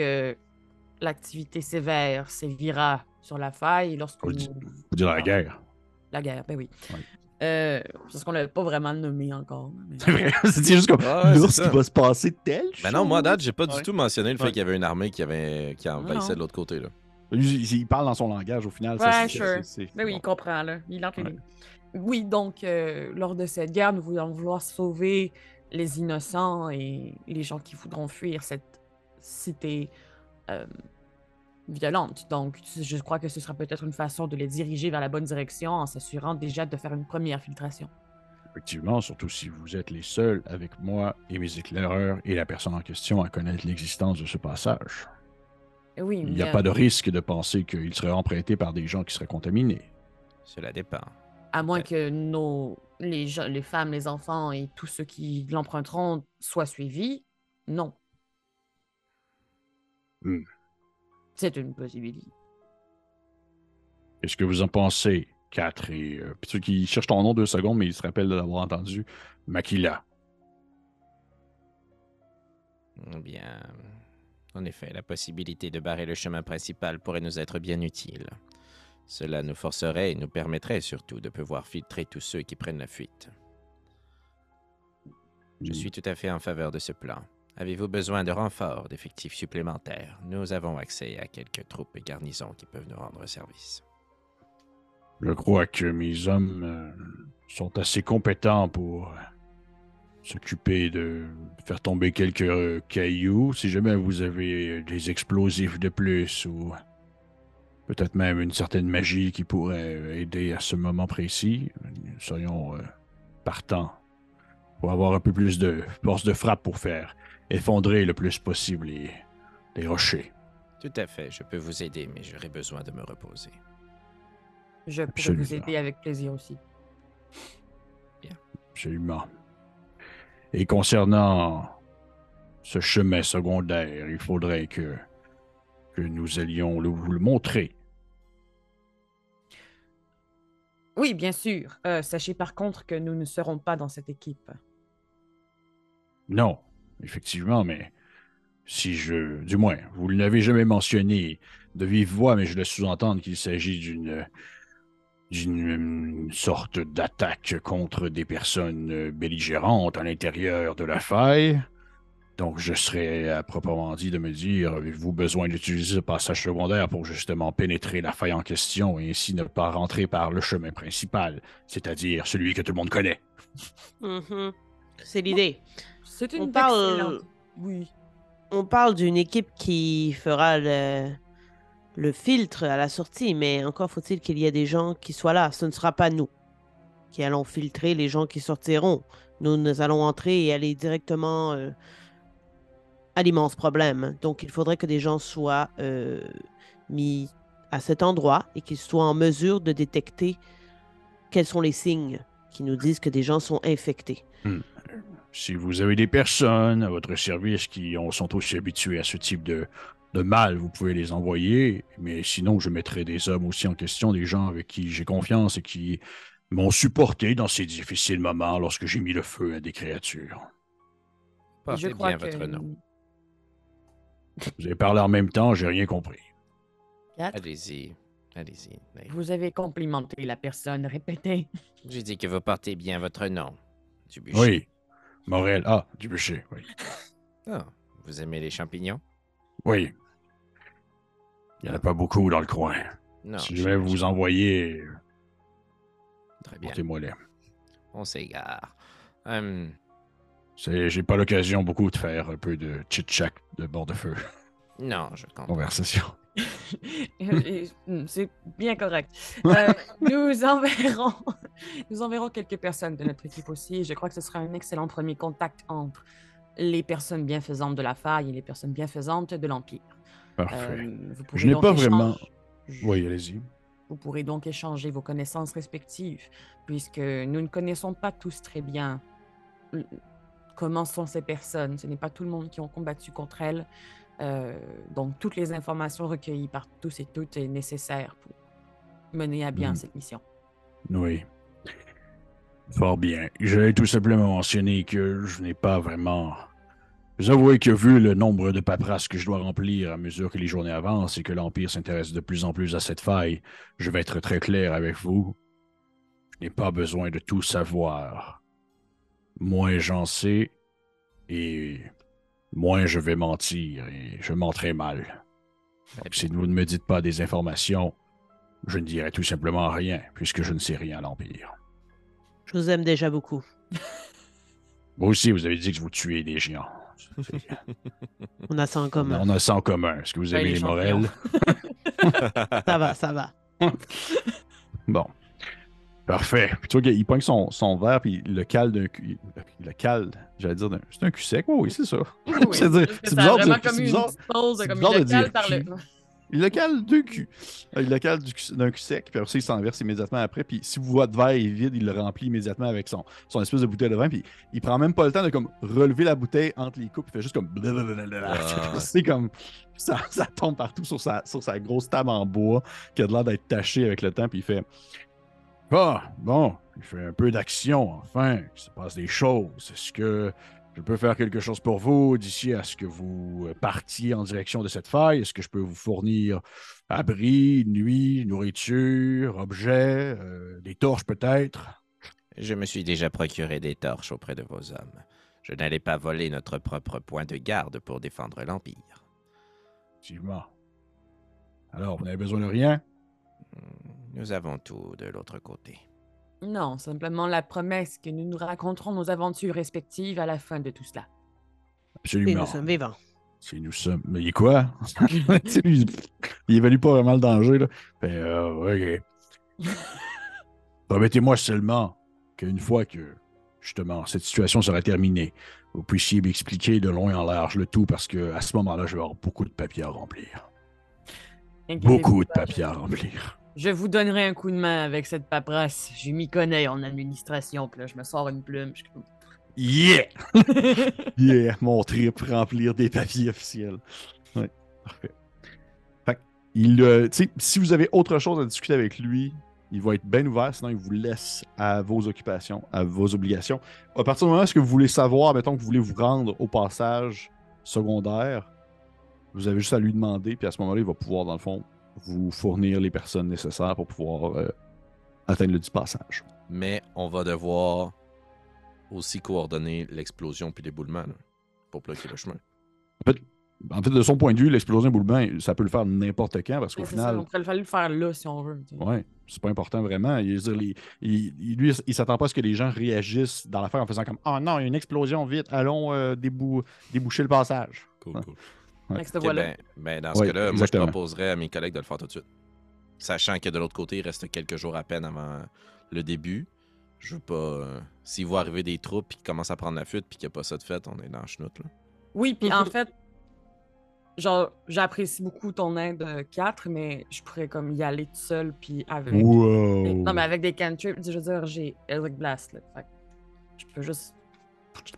l'activité sévère sévira sur la faille, lorsque... Faut, dire la guerre. La guerre, ben oui. Euh, parce qu'on l'avait pas vraiment nommé encore. C'est vrai, *laughs* c'est juste comme Ouais, l'ours qui ça. va se passer tel. Ben non, moi, à date, j'ai pas du tout mentionné le fait Ouais. qu'il y avait une armée qui, avait, qui envahissait Non. de l'autre côté. Là. Lui, il, il parle dans son langage au final. ça, Ouais, c'est- c'est- Ben oui, bon. il comprend, là. Il entre les Ouais. lignes. Oui, donc, euh, lors de cette guerre, nous voulons vouloir sauver les innocents et les gens qui voudront fuir cette cité euh, violente. Donc, je crois que ce sera peut-être une façon de les diriger vers la bonne direction en s'assurant déjà de faire une première filtration. Effectivement, surtout si vous êtes les seuls avec moi et mes éclaireurs et la personne en question à connaître l'existence de ce passage. Oui, Il n'y a mais, pas de risque de penser qu'il serait emprunté par des gens qui seraient contaminés. Cela dépend. à moins que nos, les, gens- les femmes, les enfants et tous ceux qui l'emprunteront soient suivis, non. Hmm. C'est une possibilité. Qu'est-ce que vous en pensez, Quatre et euh, puis ceux qui cherchent ton nom deux secondes, mais ils se rappellent de l'avoir entendu, Makila. Eh Bien, en effet, la possibilité de barrer le chemin principal pourrait nous être bien utile. Cela nous forcerait et nous permettrait surtout de pouvoir filtrer tous ceux qui prennent la fuite. Je suis tout à fait en faveur de ce plan. Avez-vous besoin de renforts, d'effectifs supplémentaires? Nous avons accès à quelques troupes et garnisons qui peuvent nous rendre service. Je crois que mes hommes euh, sont assez compétents pour euh, s'occuper de faire tomber quelques euh, cailloux. Si jamais vous avez des explosifs de plus ou peut-être même une certaine magie qui pourrait aider à ce moment précis, nous serions partants pour avoir un peu plus de force de frappe pour faire effondrer le plus possible les, les rochers. Tout à fait, je peux vous aider, mais j'aurai besoin de me reposer. Je pourrais Absolument. vous aider avec plaisir aussi. Absolument. Et concernant ce chemin secondaire, il faudrait que, que nous allions le- vous le montrer. Oui, bien sûr. Euh, sachez par contre que nous ne serons pas dans cette équipe. Non, effectivement, mais si je... Du moins, vous ne l'avez jamais mentionné de vive voix, mais je laisse sous-entendre qu'il s'agit d'une d'une sorte d'attaque contre des personnes belligérantes à l'intérieur de la faille. Donc, je serais à proprement dit de me dire, avez-vous besoin d'utiliser ce passage secondaire pour justement pénétrer la faille en question et ainsi ne pas rentrer par le chemin principal, c'est-à-dire celui que tout le monde connaît? Mhm. C'est l'idée. C'est On une parle- excellente- Oui. On parle d'une équipe qui fera le, le filtre à la sortie, mais encore faut-il qu'il y ait des gens qui soient là. Ce ne sera pas nous qui allons filtrer les gens qui sortiront. Nous, nous allons entrer et aller directement euh, à l'immense problème. Donc, il faudrait que des gens soient euh, mis à cet endroit et qu'ils soient en mesure de détecter quels sont les signes qui nous disent que des gens sont infectés. Si vous avez des personnes à votre service qui ont- sont aussi habituées à ce type de, de mal, vous pouvez les envoyer. Mais sinon, je mettrai des hommes aussi en question, des gens avec qui j'ai confiance et qui m'ont supporté dans ces difficiles moments lorsque j'ai mis le feu à des créatures. Portez je crois bien que... votre nom. Vous avez parlé en même temps, j'ai rien compris. Quatre. Allez-y. Allez-y. Allez. Vous avez complimenté la personne, répétez. J'ai dit que vous portez bien votre nom. Du. Oui. Morel. Ah, du bûcher. Oui. Ah, vous aimez les champignons? Oui. Il n'y en a pas beaucoup dans le coin. Non. si je vais vous envoyer, Très bien. portez-moi les. On s'égare. Hum, J'ai pas l'occasion beaucoup de faire un peu de chit-chat de bord de feu. non, je comprends. Conversation. *laughs* Hmm, C'est bien correct. Euh, *laughs* nous enverrons, nous enverrons quelques personnes de notre équipe aussi. Je crois que ce sera un excellent premier contact entre les personnes bienfaisantes de la faille et les personnes bienfaisantes de l'Empire. Parfait. Euh, vous Je n'ai pas vraiment- Oui, allez-y. Vous pourrez donc échanger vos connaissances respectives, puisque nous ne connaissons pas tous très bien l- comment sont ces personnes. Ce n'est pas tout le monde qui ont combattu contre elles. Euh, donc, toutes les informations recueillies par tous et toutes est nécessaire pour mener à bien Hmm. cette mission. Oui. Fort bien. J'allais tout simplement mentionner que je n'ai pas vraiment. Vous avouez que vu le nombre de paperasses que je dois remplir à mesure que les journées avancent et que l'Empire s'intéresse de plus en plus à cette faille, je vais être très clair avec vous. Je n'ai pas besoin de tout savoir. Moins j'en sais et moins je vais mentir et je mentirai mal. Donc, si vous ne me dites pas des informations, je ne dirai tout simplement rien, puisque je ne sais rien à l'Empire. Je vous aime déjà beaucoup. Vous aussi, vous avez dit que vous tuez des géants. *laughs* On a ça en commun. on a ça en commun. Est-ce que vous avez les les? *laughs* Ça va, ça va. *laughs* Bon. Parfait. Puis tu vois qu'il pogne son, son verre, puis il le cale d'un cul. Il le cale, j'allais dire, d'un- c'est un cul sec. Oui, oui, c'est ça. *laughs* C'est dire- c'est bizarre de- vraiment c'est comme une bizarre- petite pause, c'est comme bizarre il de le cale dire par le... cul. *laughs* Il le cale culs. Euh, Il le cale du cul- d'un cul sec, puis après ça, il s'en verse immédiatement après. Puis si votre verre est vide, il le remplit immédiatement avec son, son espèce de bouteille de vin. Puis il prend même pas le temps de comme relever la bouteille entre les coupes. Il fait juste comme. blablabla. Ah. *laughs* C'est comme. Ça, ça tombe partout sur sa, sur sa grosse table en bois qui a l'air d'être tachée avec le temps. Puis il fait. Ah, bon, il fait un peu d'action, enfin, il se passe des choses. Est-ce que je peux faire quelque chose pour vous d'ici à ce que vous euh, partiez en direction de cette faille? Est-ce que je peux vous fournir abri, nuit, nourriture, objets, euh, des torches peut-être? Je me suis déjà procuré des torches auprès de vos hommes. Je n'allais pas voler notre propre point de garde pour défendre l'Empire. Effectivement. Alors, vous n'avez besoin de rien? Nous avons tout de l'autre côté. Non, simplement la promesse que nous nous raconterons nos aventures respectives à la fin de tout cela. Et Absolument. nous sommes vivants. Si nous sommes. Mais il est quoi? *laughs* Il évalue pas vraiment le danger, là. Fait, euh, ok. *laughs* Promettez-moi seulement qu'une fois que, justement, cette situation sera terminée, vous puissiez m'expliquer de long et en large le tout, parce que à ce moment-là, je vais avoir beaucoup de papiers à remplir. Beaucoup de papiers à remplir. Je vous donnerai un coup de main avec cette paperasse. Je m'y connais en administration. Puis là, je me sors une plume. Je... Yeah! *laughs* Yeah! Mon trip, remplir des papiers officiels. Ouais, parfait. Fait que, il, euh, tu sais, si vous avez autre chose à discuter avec lui, il va être bien ouvert, sinon il vous laisse à vos occupations, à vos obligations. À partir du moment où est-ce que vous voulez savoir, mettons que vous voulez vous rendre au passage secondaire, vous avez juste à lui demander, puis à ce moment-là, il va pouvoir, dans le fond, vous fournir les personnes nécessaires pour pouvoir euh, atteindre le dit passage. Mais on va devoir aussi coordonner l'explosion puis l'éboulement là, pour bloquer le chemin. En fait, de son point de vue, l'explosion éboulement, ça peut le faire n'importe quand, parce qu'au Ouais, c'est ça, final, on pourrait le- faire là si on veut. Ouais, c'est pas important vraiment. Il, dire, les- il- il- lui, il s'attend pas à ce que les gens réagissent dans l'affaire en faisant comme Oh non, il y a une explosion, vite, allons euh, débou- déboucher le passage. Cool, Ouais. cool. Ouais. Avec cette Ok, voie-là. ben, ben, dans ce Ouais, cas-là, moi, je proposerais à mes collègues de le faire tout de suite. Sachant que de l'autre côté, il reste quelques jours à peine avant le début. Je veux pas. euh, S'il voit arriver des troupes puis qu'ils commencent à prendre la fuite puis qu'il n'y a pas ça de fait, on est dans le chenoute. Là. Oui, puis en fait, genre, j'apprécie beaucoup ton aide 4, mais je pourrais comme y aller tout seul, puis avec. Wow! Non, mais avec des cantrips, je veux dire, j'ai Eldritch Blast, là. Fait je peux juste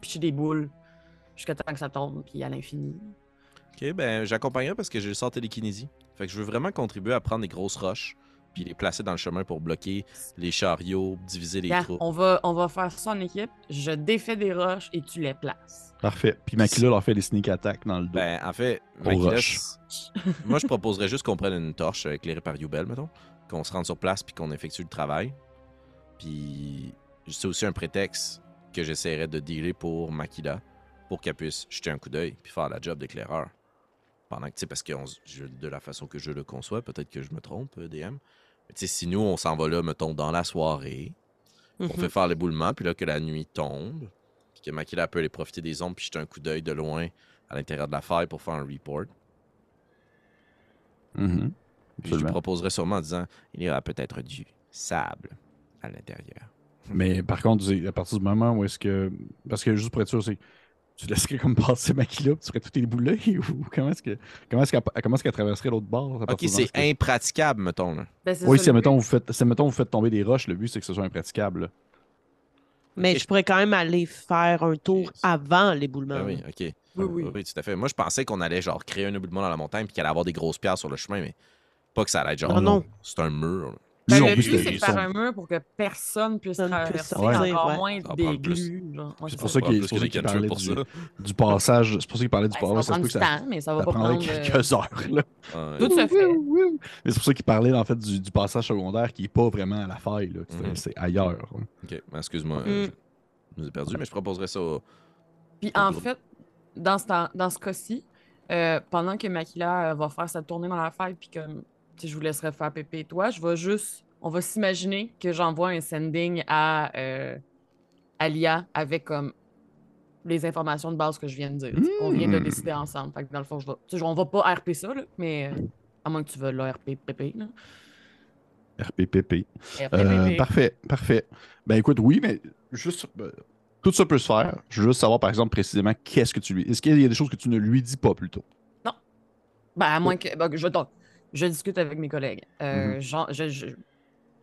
pitcher des boules jusqu'à temps que ça tombe, puis à l'infini. Ok, ben j'accompagnerai parce que j'ai le sort télékinésie. Fait que je veux vraiment contribuer à prendre des grosses roches puis les placer dans le chemin pour bloquer les chariots, diviser les troupes. on, va, on va faire ça en équipe. Je défais des roches et tu les places. Parfait. Puis Makila leur fait des sneak attacks dans le dos. Ben, en fait, Makila, moi, je proposerais juste qu'on prenne une torche éclairée par Yubel, mettons, qu'on se rende sur place puis qu'on effectue le travail. Puis, c'est aussi un prétexte que j'essaierais de dealer pour Makila, pour qu'elle puisse jeter un coup d'œil puis faire la job d'éclaireur. Pendant que, tu sais, parce que on s- je- de la façon que je le conçois, peut-être que je me trompe, euh, DM. Mais tu sais, si nous, on s'en va là, mettons, dans la soirée, on Mhm. fait faire l'éboulement, puis là, que la nuit tombe, puis que Makila peut aller profiter des ombres, puis jeter un coup d'œil de loin à l'intérieur de la faille pour faire un report. Mhm. Puis je lui proposerais sûrement en disant il y aura peut-être du sable à l'intérieur. Mais par contre, à partir du moment où est-ce que. Parce que juste pour être sûr, c'est. Tu laisserais comme passer Makila, puis tu ferais tout ébouler *laughs* ou comment est-ce que comment est-ce qu'elle comment est-ce qu'elle traverserait l'autre bord? Ok, c'est impraticable, mettons. Là. Ben, c'est Oui, le mettons, vous faites, mettons vous faites tomber des roches, le but c'est que ce soit impraticable. là. Mais je pourrais quand même aller faire un tour avant l'éboulement. Ben oui, ok. Oui, oui. tout à fait. Moi, je pensais qu'on allait genre créer un éboulement dans la montagne puis qu'il allait avoir des grosses pierres sur le chemin, mais pas que ça allait être genre. Non, non. C'est un mur. là. Ben, le mais but, c'est de faire sont- un mur pour que personne puisse traverser, encore ouais. moins des glues. C'est pour ça. qu'il parlait pour du, ça. du passage. C'est pour ça qu'il parlait du Ben, passage. Ça se prendre peut du que ça, temps, mais ça va ça pas prendrait prendre... quelques heures. Là. Ouais. Tout se fait. Mais c'est pour ça qu'il parlait en fait du, du passage secondaire qui est pas vraiment à la faille. C'est Mhm. c'est ailleurs. Ok, ben, excuse-moi, Mm. je nous ai perdu, mais je proposerais ça. Puis en fait, dans ce, dans ce cas-ci, euh, pendant que Makila euh, va faire sa tournée dans la faille, puis que je vous laisserai faire Pépé et toi, je vais juste. On va s'imaginer que j'envoie un sending à, euh, à l'IA avec comme les informations de base que je viens de dire. On vient de Mm. décider ensemble. Fait que dans le fond, je vais. on va pas RP ça, là, mais euh, à moins que tu veuilles le RP Pépé. Là. RPPP. RP Euh, parfait, parfait. Ben écoute, oui, mais juste. euh, tout ça peut se faire. Je veux juste savoir, par exemple, précisément qu'est-ce que tu lui. Est-ce qu'il y a des choses que tu ne lui dis pas plutôt? Ben, à moins que. ben, je, donc, je discute avec mes collègues. Euh, Mhm. j'en- je- je-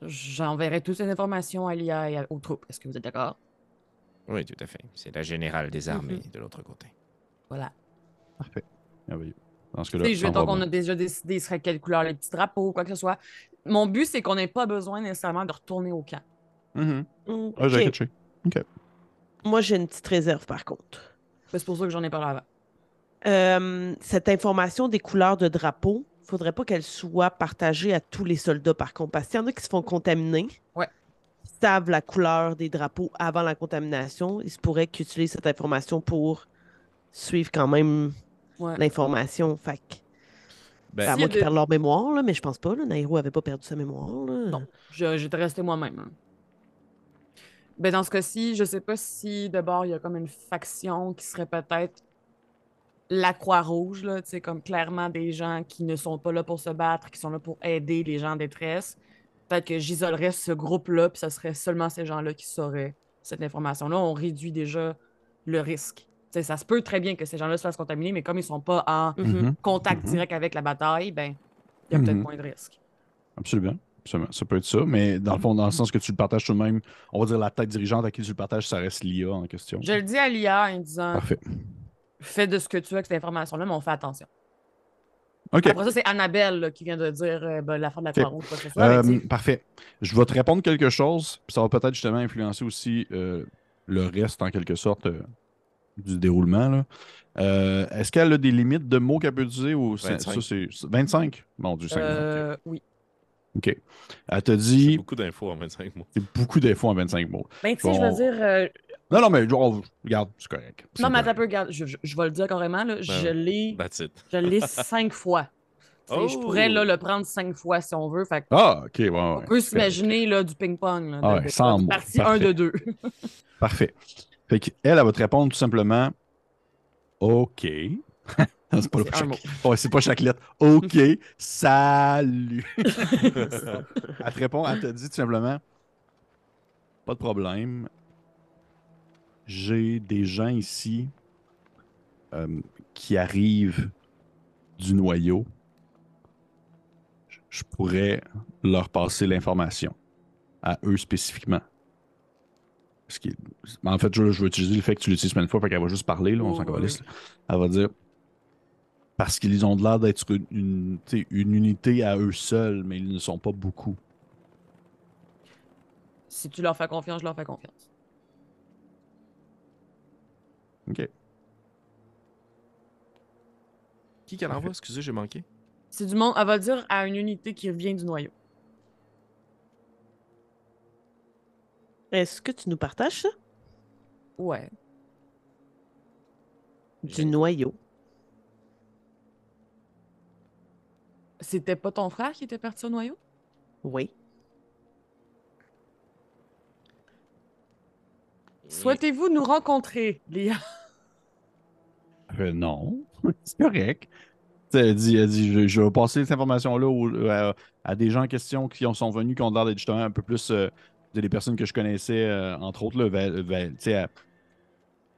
J'enverrai toutes ces informations à l'IA et aux troupes. Est-ce que vous êtes d'accord? Oui, tout à fait. C'est la générale des armées de l'autre côté. Voilà. Parfait. Merveilleux. Dans ce cas-là, sais, je ça veux va donc, on bien. a déjà décidé serait quelle couleur les petits drapeaux, quoi que ce soit. Mon but, c'est qu'on n'ait pas besoin nécessairement de retourner au camp. Mhm. Mm, Ah, j'ai ok. catché. Moi, j'ai une petite réserve par contre. Ben, C'est pour ça que j'en ai parlé avant. Euh, cette information des couleurs de drapeau, faudrait pas qu'elle soit partagée à tous les soldats par contre. Parce qu'il y en a qui se font contaminer. Ouais. Ils savent la couleur des drapeaux avant la contamination. Il se pourrait qu'ils utilisent cette information pour suivre quand même Ouais. l'information. Fait Ben, à qu'ils de- perdent leur mémoire, là, mais je pense pas. Là, Nairo avait pas perdu sa mémoire. là. Non, je- j'étais resté moi-même. hein. Ben, dans ce cas-ci, je sais pas si de bord il y a comme une faction qui serait peut-être la Croix-Rouge, là, tu sais, comme clairement des gens qui ne sont pas là pour se battre, qui sont là pour aider les gens en détresse. Peut-être que j'isolerais ce groupe-là, puis ce serait seulement ces gens-là qui sauraient cette information-là. On réduit déjà le risque. Ça se peut très bien que ces gens-là se fassent contaminer, mais comme ils sont pas en Mhm. Mhm. contact Mhm. direct avec la bataille, ben, il y a peut-être moins de risques. Absolument. Absolument. Ça peut être ça, mais dans le fond, dans le sens que tu le partages tout de même, on va dire la tête dirigeante à qui tu le partages, ça reste l'IA en question. Je le dis à l'IA en disant Parfait. Fais de ce que tu veux avec cette information-là, mais on fait attention. OK. Après ça, c'est Annabelle là, qui vient de dire euh, ben, l'affaire de la Ok. Croix-Rouge. Euh, parfait. Je vais te répondre quelque chose, puis ça va peut-être justement influencer aussi euh, le reste, en quelque sorte, euh, du déroulement. là. Euh, Est-ce qu'elle a des limites de mots qu'elle peut utiliser ou c'est- 25. ça, c'est 25? Mon Dieu, 50. euh, oui. OK. Elle te c'est dit, beaucoup d'infos en 25 mots. c'est beaucoup d'infos en 25 mots. Ben, tu sais, je veux dire. Non, non, mais genre, regarde, c'est correct. C'est non, mais attends peu, regarde, je, je- je vais le dire carrément, là, je l'ai That's it. je l'ai *laughs* cinq fois. Je Oh! pourrais là, le prendre cinq fois si on veut. Fait que Ah, OK, ouais, ouais. on peut s'imaginer là, du ping-pong. Ah ouais, de mots. Partie 1 Parfait. de 2. *laughs* Parfait. Fait qu'elle, elle va te répondre tout simplement OK. *laughs* C'est pas, chaque... c'est pas chaque lettre. OK, salut. elle te répond, elle te dit tout simplement Pas de problème. J'ai des gens ici euh, qui arrivent du noyau. Je- pourrais leur passer l'information à eux spécifiquement. Parce que, en fait, je, je vais utiliser le fait que tu l'utilises plein de fois, fait qu'elle va juste parler, là, on s'en Oui. Elle va dire Parce qu'ils ont l'air d'être une unité à eux seuls, mais ils ne sont pas beaucoup. Si tu leur fais confiance, je leur fais confiance. OK. Qui qu'elle envoie? Excusez, j'ai manqué. C'est du monde, elle va dire à une unité qui vient du noyau. Est-ce que tu nous partages ça? Ouais. Du noyau. C'était pas ton frère qui était parti au noyau? Oui. Souhaitez-vous nous rencontrer, Léa? Euh, non, *laughs* c'est correct. Elle dit, elle dit je, je vais passer cette information-là à, à des gens en question qui en sont venus, qui ont l'air d'être justement un peu plus euh, de des personnes que je connaissais, euh, entre autres, là, vers- vers-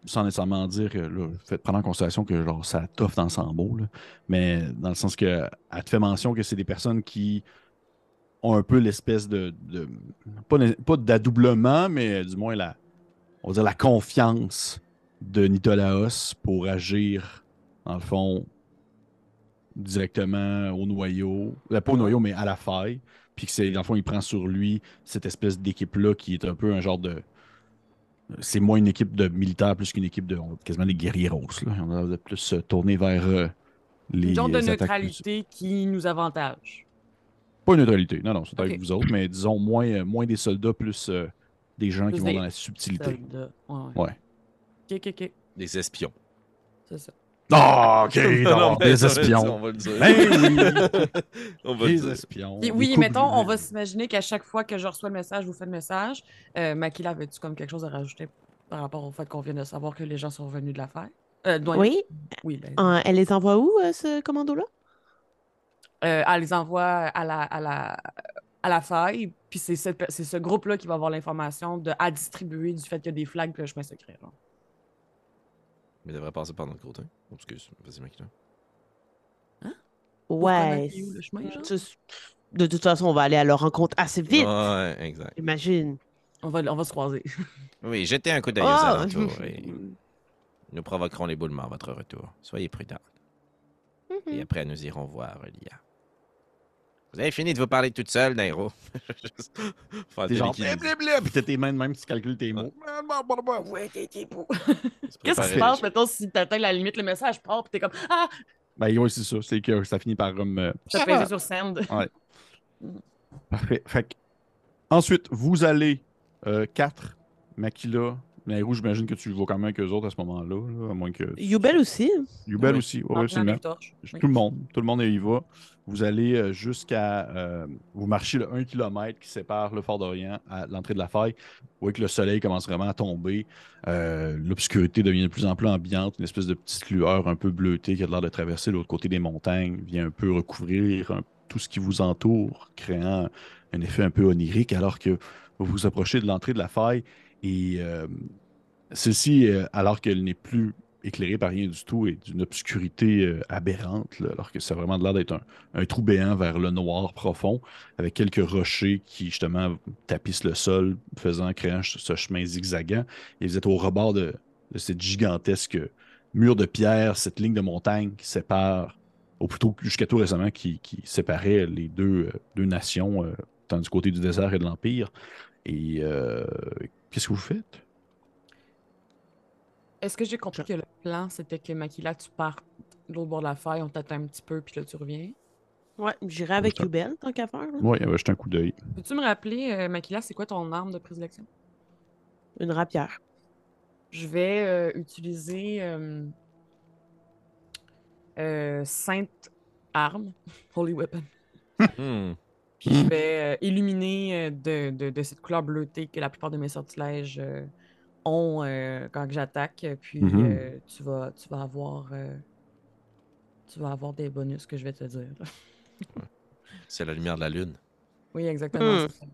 sans nécessairement dire que, là, faites prendre en considération que genre, ça toffe dans sambo, là, mais dans le sens que elle te fait mention que c'est des personnes qui ont un peu l'espèce de, de- pas, pas d'adoublement, mais du moins la, on va dire la confiance de Nitolaos pour agir, dans le fond, directement au noyau. Euh, pas au noyau, mais à la faille. Puis que c'est, dans le fond, il prend sur lui cette espèce d'équipe-là qui est un peu un genre de. C'est moins une équipe de militaires plus qu'une équipe de. on va- quasiment des guerrieros. Là. On a de plus se tourner vers euh, les. Genre de plus- neutralité qui nous avantage. Pas une neutralité. Non, non, c'est avec vous autres, mais disons moins, euh, moins des soldats plus euh, des gens Plus qui vont dans la subtilité. Ouais, ouais. Ouais. Ok, ok, ok. Des espions. C'est ça. Ah, ok, *laughs* Non, des espions. On va le dire. Ben oui, *laughs* on va le des dire. espions. Puis oui, mettons, on va s'imaginer qu'à chaque fois que je reçois le message, je vous fais le message. Euh, Makila, avais-tu comme quelque chose à rajouter par rapport au fait qu'on vient de savoir que les gens sont revenus de l'affaire? Euh. Oui. Oui, ben, Euh, elle les envoie où, euh, ce commando-là? euh, elle les envoie à la, à la, à la faille, puis c'est ce groupe-là qui va avoir l'information de, à distribuer du fait qu'il y a des flags puis le chemin secret. là. Mais il devrait passer par notre côté. Oh, excuse, vas-y, Makina. Pour Ouais. connaître où le chemin, genre? tu- De toute façon, on va aller à leur rencontre assez vite. Ouais, exact. Imagine. On va, on va se croiser. Oui, jetez un coup d'œil aux Ah! alentours et nous provoquerons l'éboulement à votre retour. Soyez prudents. Et après, nous irons voir Lia. Vous avez fini de vous parler toute seule, Nairo. *laughs* T'es genre blablabla, puis t'as tes mains de même, tu calcules tes mots. Ouais, t'es *laughs* Qu'est-ce qui se passe, mettons, si t'atteins la limite, le message part, puis t'es comme Ah, Ben oui, c'est ça. C'est que ça finit par comme. euh, je t'ai pesé sur send. *laughs* Parfait. Fait que- Ensuite, vous allez euh, 4, Makila. Nairou, j'imagine que tu le vois quand même avec eux autres à ce moment-là. là, à moins que. Yubel aussi. Yubel Oui. aussi. Oui, absolument. Tout le monde. Tout le monde y va. Vous allez euh, jusqu'à. euh, vous marchez le 1 km qui sépare le Fort d'Orient à l'entrée de la faille. Vous voyez que le soleil commence vraiment à tomber. Euh, L'obscurité devient de plus en plus ambiante. Une espèce de petite lueur un peu bleutée qui a l'air de traverser l'autre côté des montagnes vient un peu recouvrir un- tout ce qui vous entoure, créant un effet un peu onirique alors que vous vous approchez de l'entrée de la faille. Et euh, celle-ci, euh, alors qu'elle n'est plus éclairée par rien du tout, est d'une obscurité euh, aberrante, alors que ça a vraiment l'air d'être un, un trou béant vers le noir profond, avec quelques rochers qui, justement, tapissent le sol, faisant, créant ce chemin zigzagant. Et vous êtes au rebord de, de cette gigantesque mur de pierre, cette ligne de montagne qui sépare, ou plutôt jusqu'à tout récemment, qui, séparait les deux, deux nations, tant du côté du désert et de l'Empire. Et qu'est-ce que vous faites? Est-ce que j'ai compris que le plan, c'était que Makila, tu pars de l'autre bord de la faille, on t'attend un petit peu, puis là, tu reviens? Ouais, j'irai avec. Yubel, tant qu'à faire. là. Ouais, jetez un coup d'œil. Peux-tu me rappeler, euh, Makila, c'est quoi ton arme de prédilection? Une rapière. Je vais euh, utiliser euh, euh, Sainte Arme, *laughs* Holy Weapon. Hmm. Puis je vais euh, illuminer euh, de, de- de cette couleur bleutée que la plupart de mes sortilèges euh, ont euh, quand que j'attaque. Puis euh, tu, vas, tu vas avoir euh, tu vas avoir des bonus que je vais te dire. *laughs* C'est la lumière de la lune. Oui, exactement. Ça.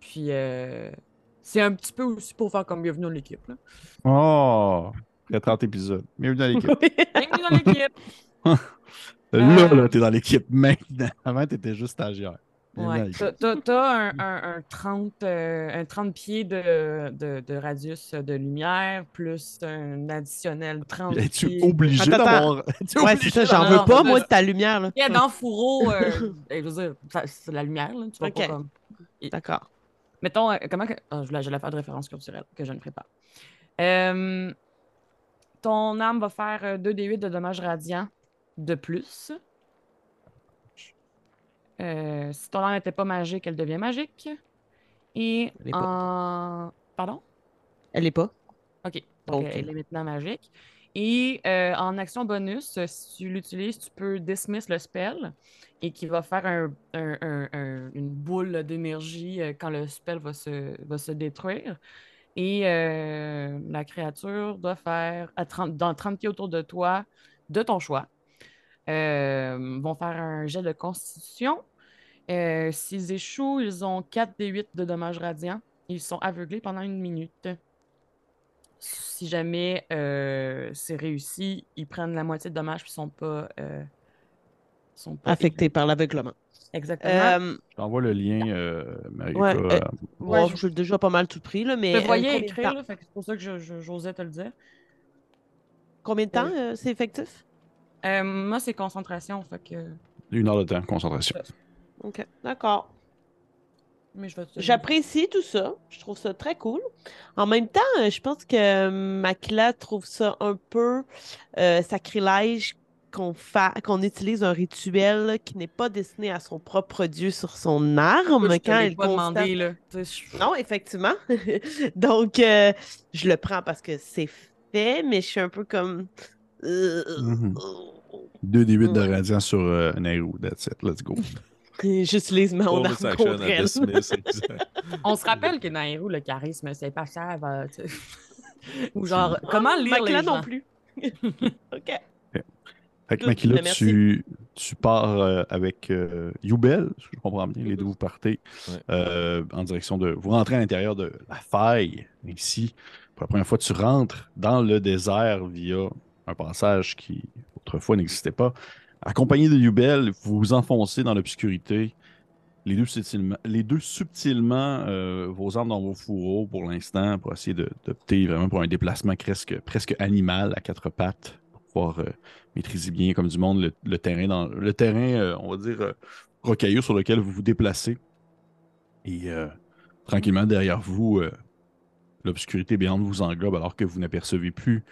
Puis euh, c'est un petit peu aussi pour faire comme bienvenue dans l'équipe. Oh! Il y a 30 épisodes. *laughs* Bienvenue dans l'équipe. Bienvenue dans l'équipe! Là, Euh. là, t'es dans l'équipe maintenant. *laughs* Avant, t'étais juste stagiaire. Ouais. T'as t'as un, un- un 30, euh, un 30 pieds de, de, de radius de lumière, plus un additionnel 30 Es-tu pieds. obligé d'avoir. *laughs* Ouais, obligé c'est ça, j'en veux pas, moi, de ta lumière. Là. Il y a dans le fourreau, euh, *laughs* eh, je veux dire, c'est de la lumière, là. Tu vas pas Ok. comme. D'accord. Mettons, euh, comment que. ah, je voulais, faire de référence culturelle que je ne ferai pas. Euh, ton arme va faire euh, 2d8 de dommages radiants de plus. Euh, si ton arme n'était pas magique, elle devient magique. Et Elle est pas. en. Pardon? Elle est pas. OK. Donc, elle est maintenant magique. Et euh, en action bonus, si tu l'utilises, tu peux dismiss le spell et qui va faire un- un- un- un- une boule d'énergie euh, quand le spell va se, va se détruire. Et euh, la créature doit faire à 30 dans 30 pieds autour de toi, de ton choix. Euh, vont faire un jet de constitution. Euh, S'ils échouent, ils ont 4 des 8 de dommages radiants. Ils sont aveuglés pendant une minute. Si jamais euh, c'est réussi, ils prennent la moitié de dommages et sont pas, euh, sont pas Affecté par l'aveuglement. Exactement. Euh, Je t'envoie le lien, euh, Marika. Ouais, euh, Ouais, bon, je- j'ai déjà pas mal tout pris, là, mais. je euh, te voyais combien de écrire, c'est pour ça que j'osais te le dire. Combien de temps euh, c'est effectif? Euh, moi, c'est concentration, fait que... Une heure de temps, concentration. OK, d'accord. J'apprécie tout ça. Je trouve ça très cool. En même temps, euh, je pense que euh, Macla trouve ça un peu sacrilège qu'on utilise un rituel qui n'est pas destiné à son propre dieu sur son arme quand elle pas Non, effectivement. *laughs* Donc, je le prends parce que c'est fait, mais je suis un peu comme. Mhm. 2d8 de radiant sur euh, that's it, let's go. J'utilise ma arme contre elle. On se rappelle que dans Hero, le charisme, c'est pas cher. Euh, *laughs* Ou genre, comment ah, lire les gens? non plus. *laughs* OK. Fait que Makila, ben, tu, pars euh, avec euh, Youbel, si je comprends bien, les deux vous partez euh, en direction de. Vous rentrez à l'intérieur de la faille, ici. Pour la première fois, tu rentres dans le désert via un passage qui autrefois n'existait pas. Accompagné de Youbel, vous vous enfoncez dans l'obscurité. Les deux subtilement, les deux subtilement euh, vos armes dans vos fourreaux pour l'instant, pour essayer d'opter vraiment pour un déplacement presque, presque animal à quatre pattes, pour pouvoir euh, maîtriser bien comme du monde le, terrain, dans, le terrain euh, on va dire, euh, rocailleux sur lequel vous vous déplacez. Et tranquillement, derrière vous, l'obscurité béante vous englobe alors que vous n'apercevez plus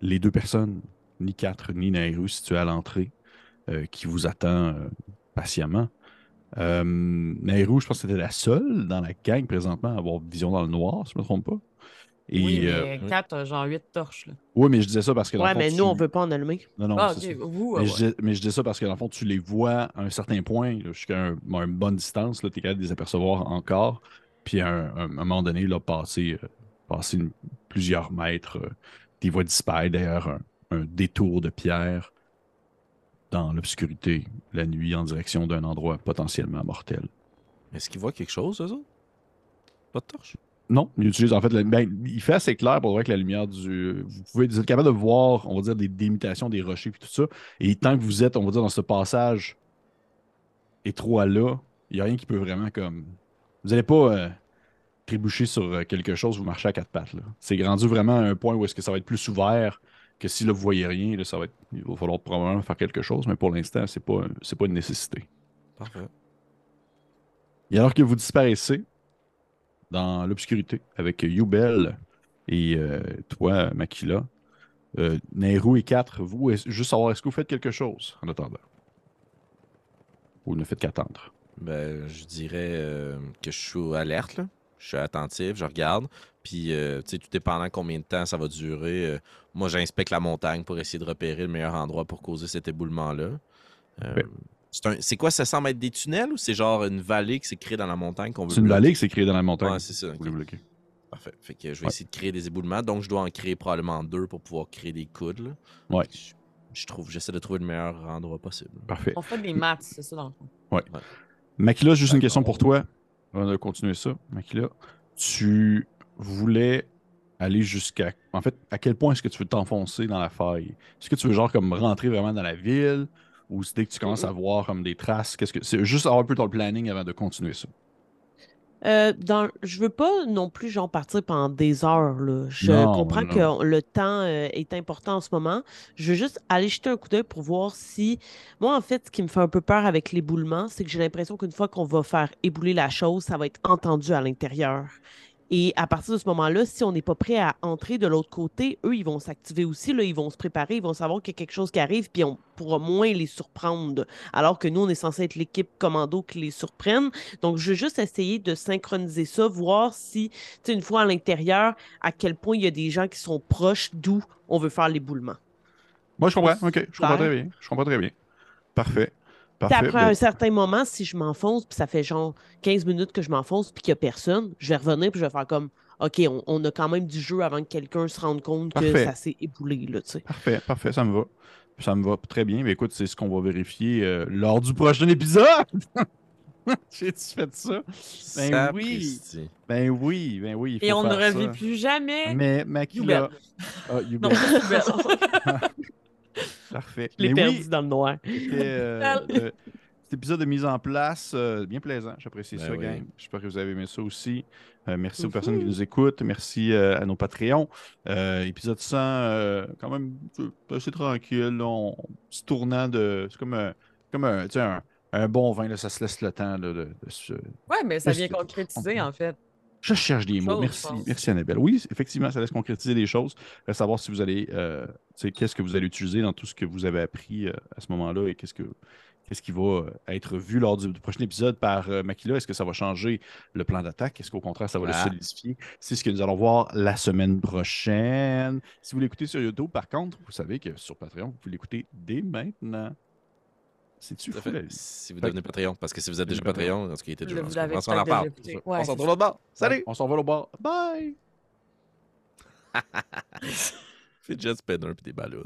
les deux personnes, ni quatre, ni Nairu, situées à l'entrée, euh, qui vous attend euh, patiemment. Euh, Nairu, je pense que c'était la seule dans la gang présentement à avoir vision dans le noir, si je ne me trompe pas. Et, oui, mais euh, 4, euh, genre 8 torches. Là. ouais, mais je disais ça parce que dans Ouais, le fond, mais tu- nous, on veut pas en allumer. Non, non, ah, ça. Mais, ouais, je dis, mais je dis ça parce que dans le fond, tu les vois à un certain point, jusqu'à un- une bonne distance, tu es capable de les apercevoir encore. Puis à un, un- à un moment donné, là, passer, euh, passer une- plusieurs mètres, euh, tu les vois disparaître derrière un, un détour de pierre dans l'obscurité, la nuit, en direction d'un endroit potentiellement mortel. Est-ce qu'ils voient quelque chose, eux autres? Pas de torche? Non, il utilise en fait, la- ben, il fait assez clair pour voir que la lumière du. Vous pouvez vous êtes capable de voir, on va dire, des délimitations des rochers et tout ça. Et tant que vous êtes, on va dire, dans ce passage étroit là, il n'y a rien qui peut vraiment comme. Vous n'allez pas euh, trébucher sur euh, quelque chose, vous marchez à quatre pattes. C'est rendu vraiment à un point où est-ce que ça va être plus ouvert que si là, vous voyez rien, là, ça va être. Il va falloir probablement faire quelque chose, mais pour l'instant, c'est pas, c'est pas une nécessité. Parfait. Et alors que vous disparaissez dans l'obscurité avec Youbel et euh, toi, Makila, euh, Nehru et 4, vous, est- juste savoir, est-ce que vous faites quelque chose en attendant? Ou ne faites qu'attendre? Ben, je dirais euh, que je suis alerte, là. Je suis attentif, je regarde. Puis, euh, tu sais, tout dépendant combien de temps ça va durer, euh, moi, j'inspecte la montagne pour essayer de repérer le meilleur endroit pour causer cet éboulement-là. Euh, Ouais. c'est quoi, ça semble être des tunnels ou c'est genre une vallée qui s'est créée dans la montagne qu'on veut C'est une bloquer? vallée qui s'est créée dans la montagne. Ouais, c'est ça. Bloquer. Parfait. Fait que je vais Ouais. essayer de créer des éboulements. Donc, je dois en créer probablement deux pour pouvoir créer des coudes. là. Ouais. Je, je trouve, j'essaie de trouver le meilleur endroit possible. Parfait. On fait des maths, c'est ça, dans le fond. Makila, juste une question pour toi. On va continuer ça. Makila, tu voulais aller jusqu'à. En fait, à quel point est-ce que tu veux t'enfoncer dans la faille? Est-ce que tu veux, genre, comme rentrer vraiment dans la ville? Ou dès que tu commences à voir comme des traces, qu'est-ce que c'est juste avoir un peu ton planning avant de continuer ça? Euh, dans, je veux pas non plus genre partir pendant des heures. Là. Je Non, comprends non. que le temps euh, est important en ce moment. Je veux juste aller jeter un coup d'œil pour voir si. Moi, en fait, ce qui me fait un peu peur avec l'éboulement, c'est que j'ai l'impression qu'une fois qu'on va faire ébouler la chose, ça va être entendu à l'intérieur. Et à partir de ce moment-là, si on n'est pas prêt à entrer de l'autre côté, eux, ils vont s'activer aussi. Là, ils vont se préparer, ils vont savoir qu'il y a quelque chose qui arrive, puis on pourra moins les surprendre. Alors que nous, on est censé être l'équipe commando qui les surprenne. Donc, je veux juste essayer de synchroniser ça, voir si, tu sais, une fois à l'intérieur, à quel point il y a des gens qui sont proches d'où on veut faire l'éboulement. Moi, je comprends. OK. Je comprends très bien. Je comprends très bien. Parfait. Puis après Ben, un certain moment, si je m'enfonce, puis ça fait genre 15 minutes que je m'enfonce, puis qu'il n'y a personne, je vais revenir, puis je vais faire comme, OK, on, on a quand même du jeu avant que quelqu'un se rende compte que ça s'est éboulé, là, tu sais. Parfait, parfait, ça me va. Ça me va très bien. Mais écoute, c'est ce qu'on va vérifier euh, lors du prochain épisode. *laughs* J'ai-tu fait ça? Ben oui. Sapristi. Ben oui, ben oui. il Et on ne revit ça. plus jamais. Mais Makila. Youbel. Ah. *laughs* *laughs* Parfait. Je l'ai Mais perdu oui, dans le noir. c'était, euh, euh, cet épisode de mise en place, euh, bien plaisant. J'apprécie Ben ça, oui. gang. J'espère que vous avez aimé ça aussi. Euh, merci aux Mhm. personnes qui nous écoutent. Merci euh, à nos Patreons. Euh, épisode 100, euh, quand même assez tranquille. On, petit tournant de. C'est comme un, comme un, tu sais, un, un bon vin. Là, ça se laisse le temps là, de, de se. Ouais, mais ça vient concrétiser, en fait. Je cherche des mots. Merci. Merci, Annabelle. Oui, effectivement, ça laisse concrétiser des choses. À savoir si vous allez. euh, tu sais, qu'est-ce que vous allez utiliser dans tout ce que vous avez appris euh, à ce moment-là et qu'est-ce que. Qu'est-ce qui va euh, être vu lors du, du prochain épisode par euh, Makila? Est-ce que ça va changer le plan d'attaque? Est-ce qu'au contraire, ça va Ah. le solidifier? C'est ce que nous allons voir la semaine prochaine. Si vous l'écoutez sur YouTube, par contre, vous savez que sur Patreon, vous pouvez l'écouter dès maintenant. C'est-tu fou, fait. Si vous devenez Patreon, parce que si vous êtes déjà Patreon. Dans ce qui était déjà, vous on s'en en peut-être parle. déjà écouté. On s'en au bord. Salut! On s'en va au bord. Bye! Fait Jet Spinner puis des ballons.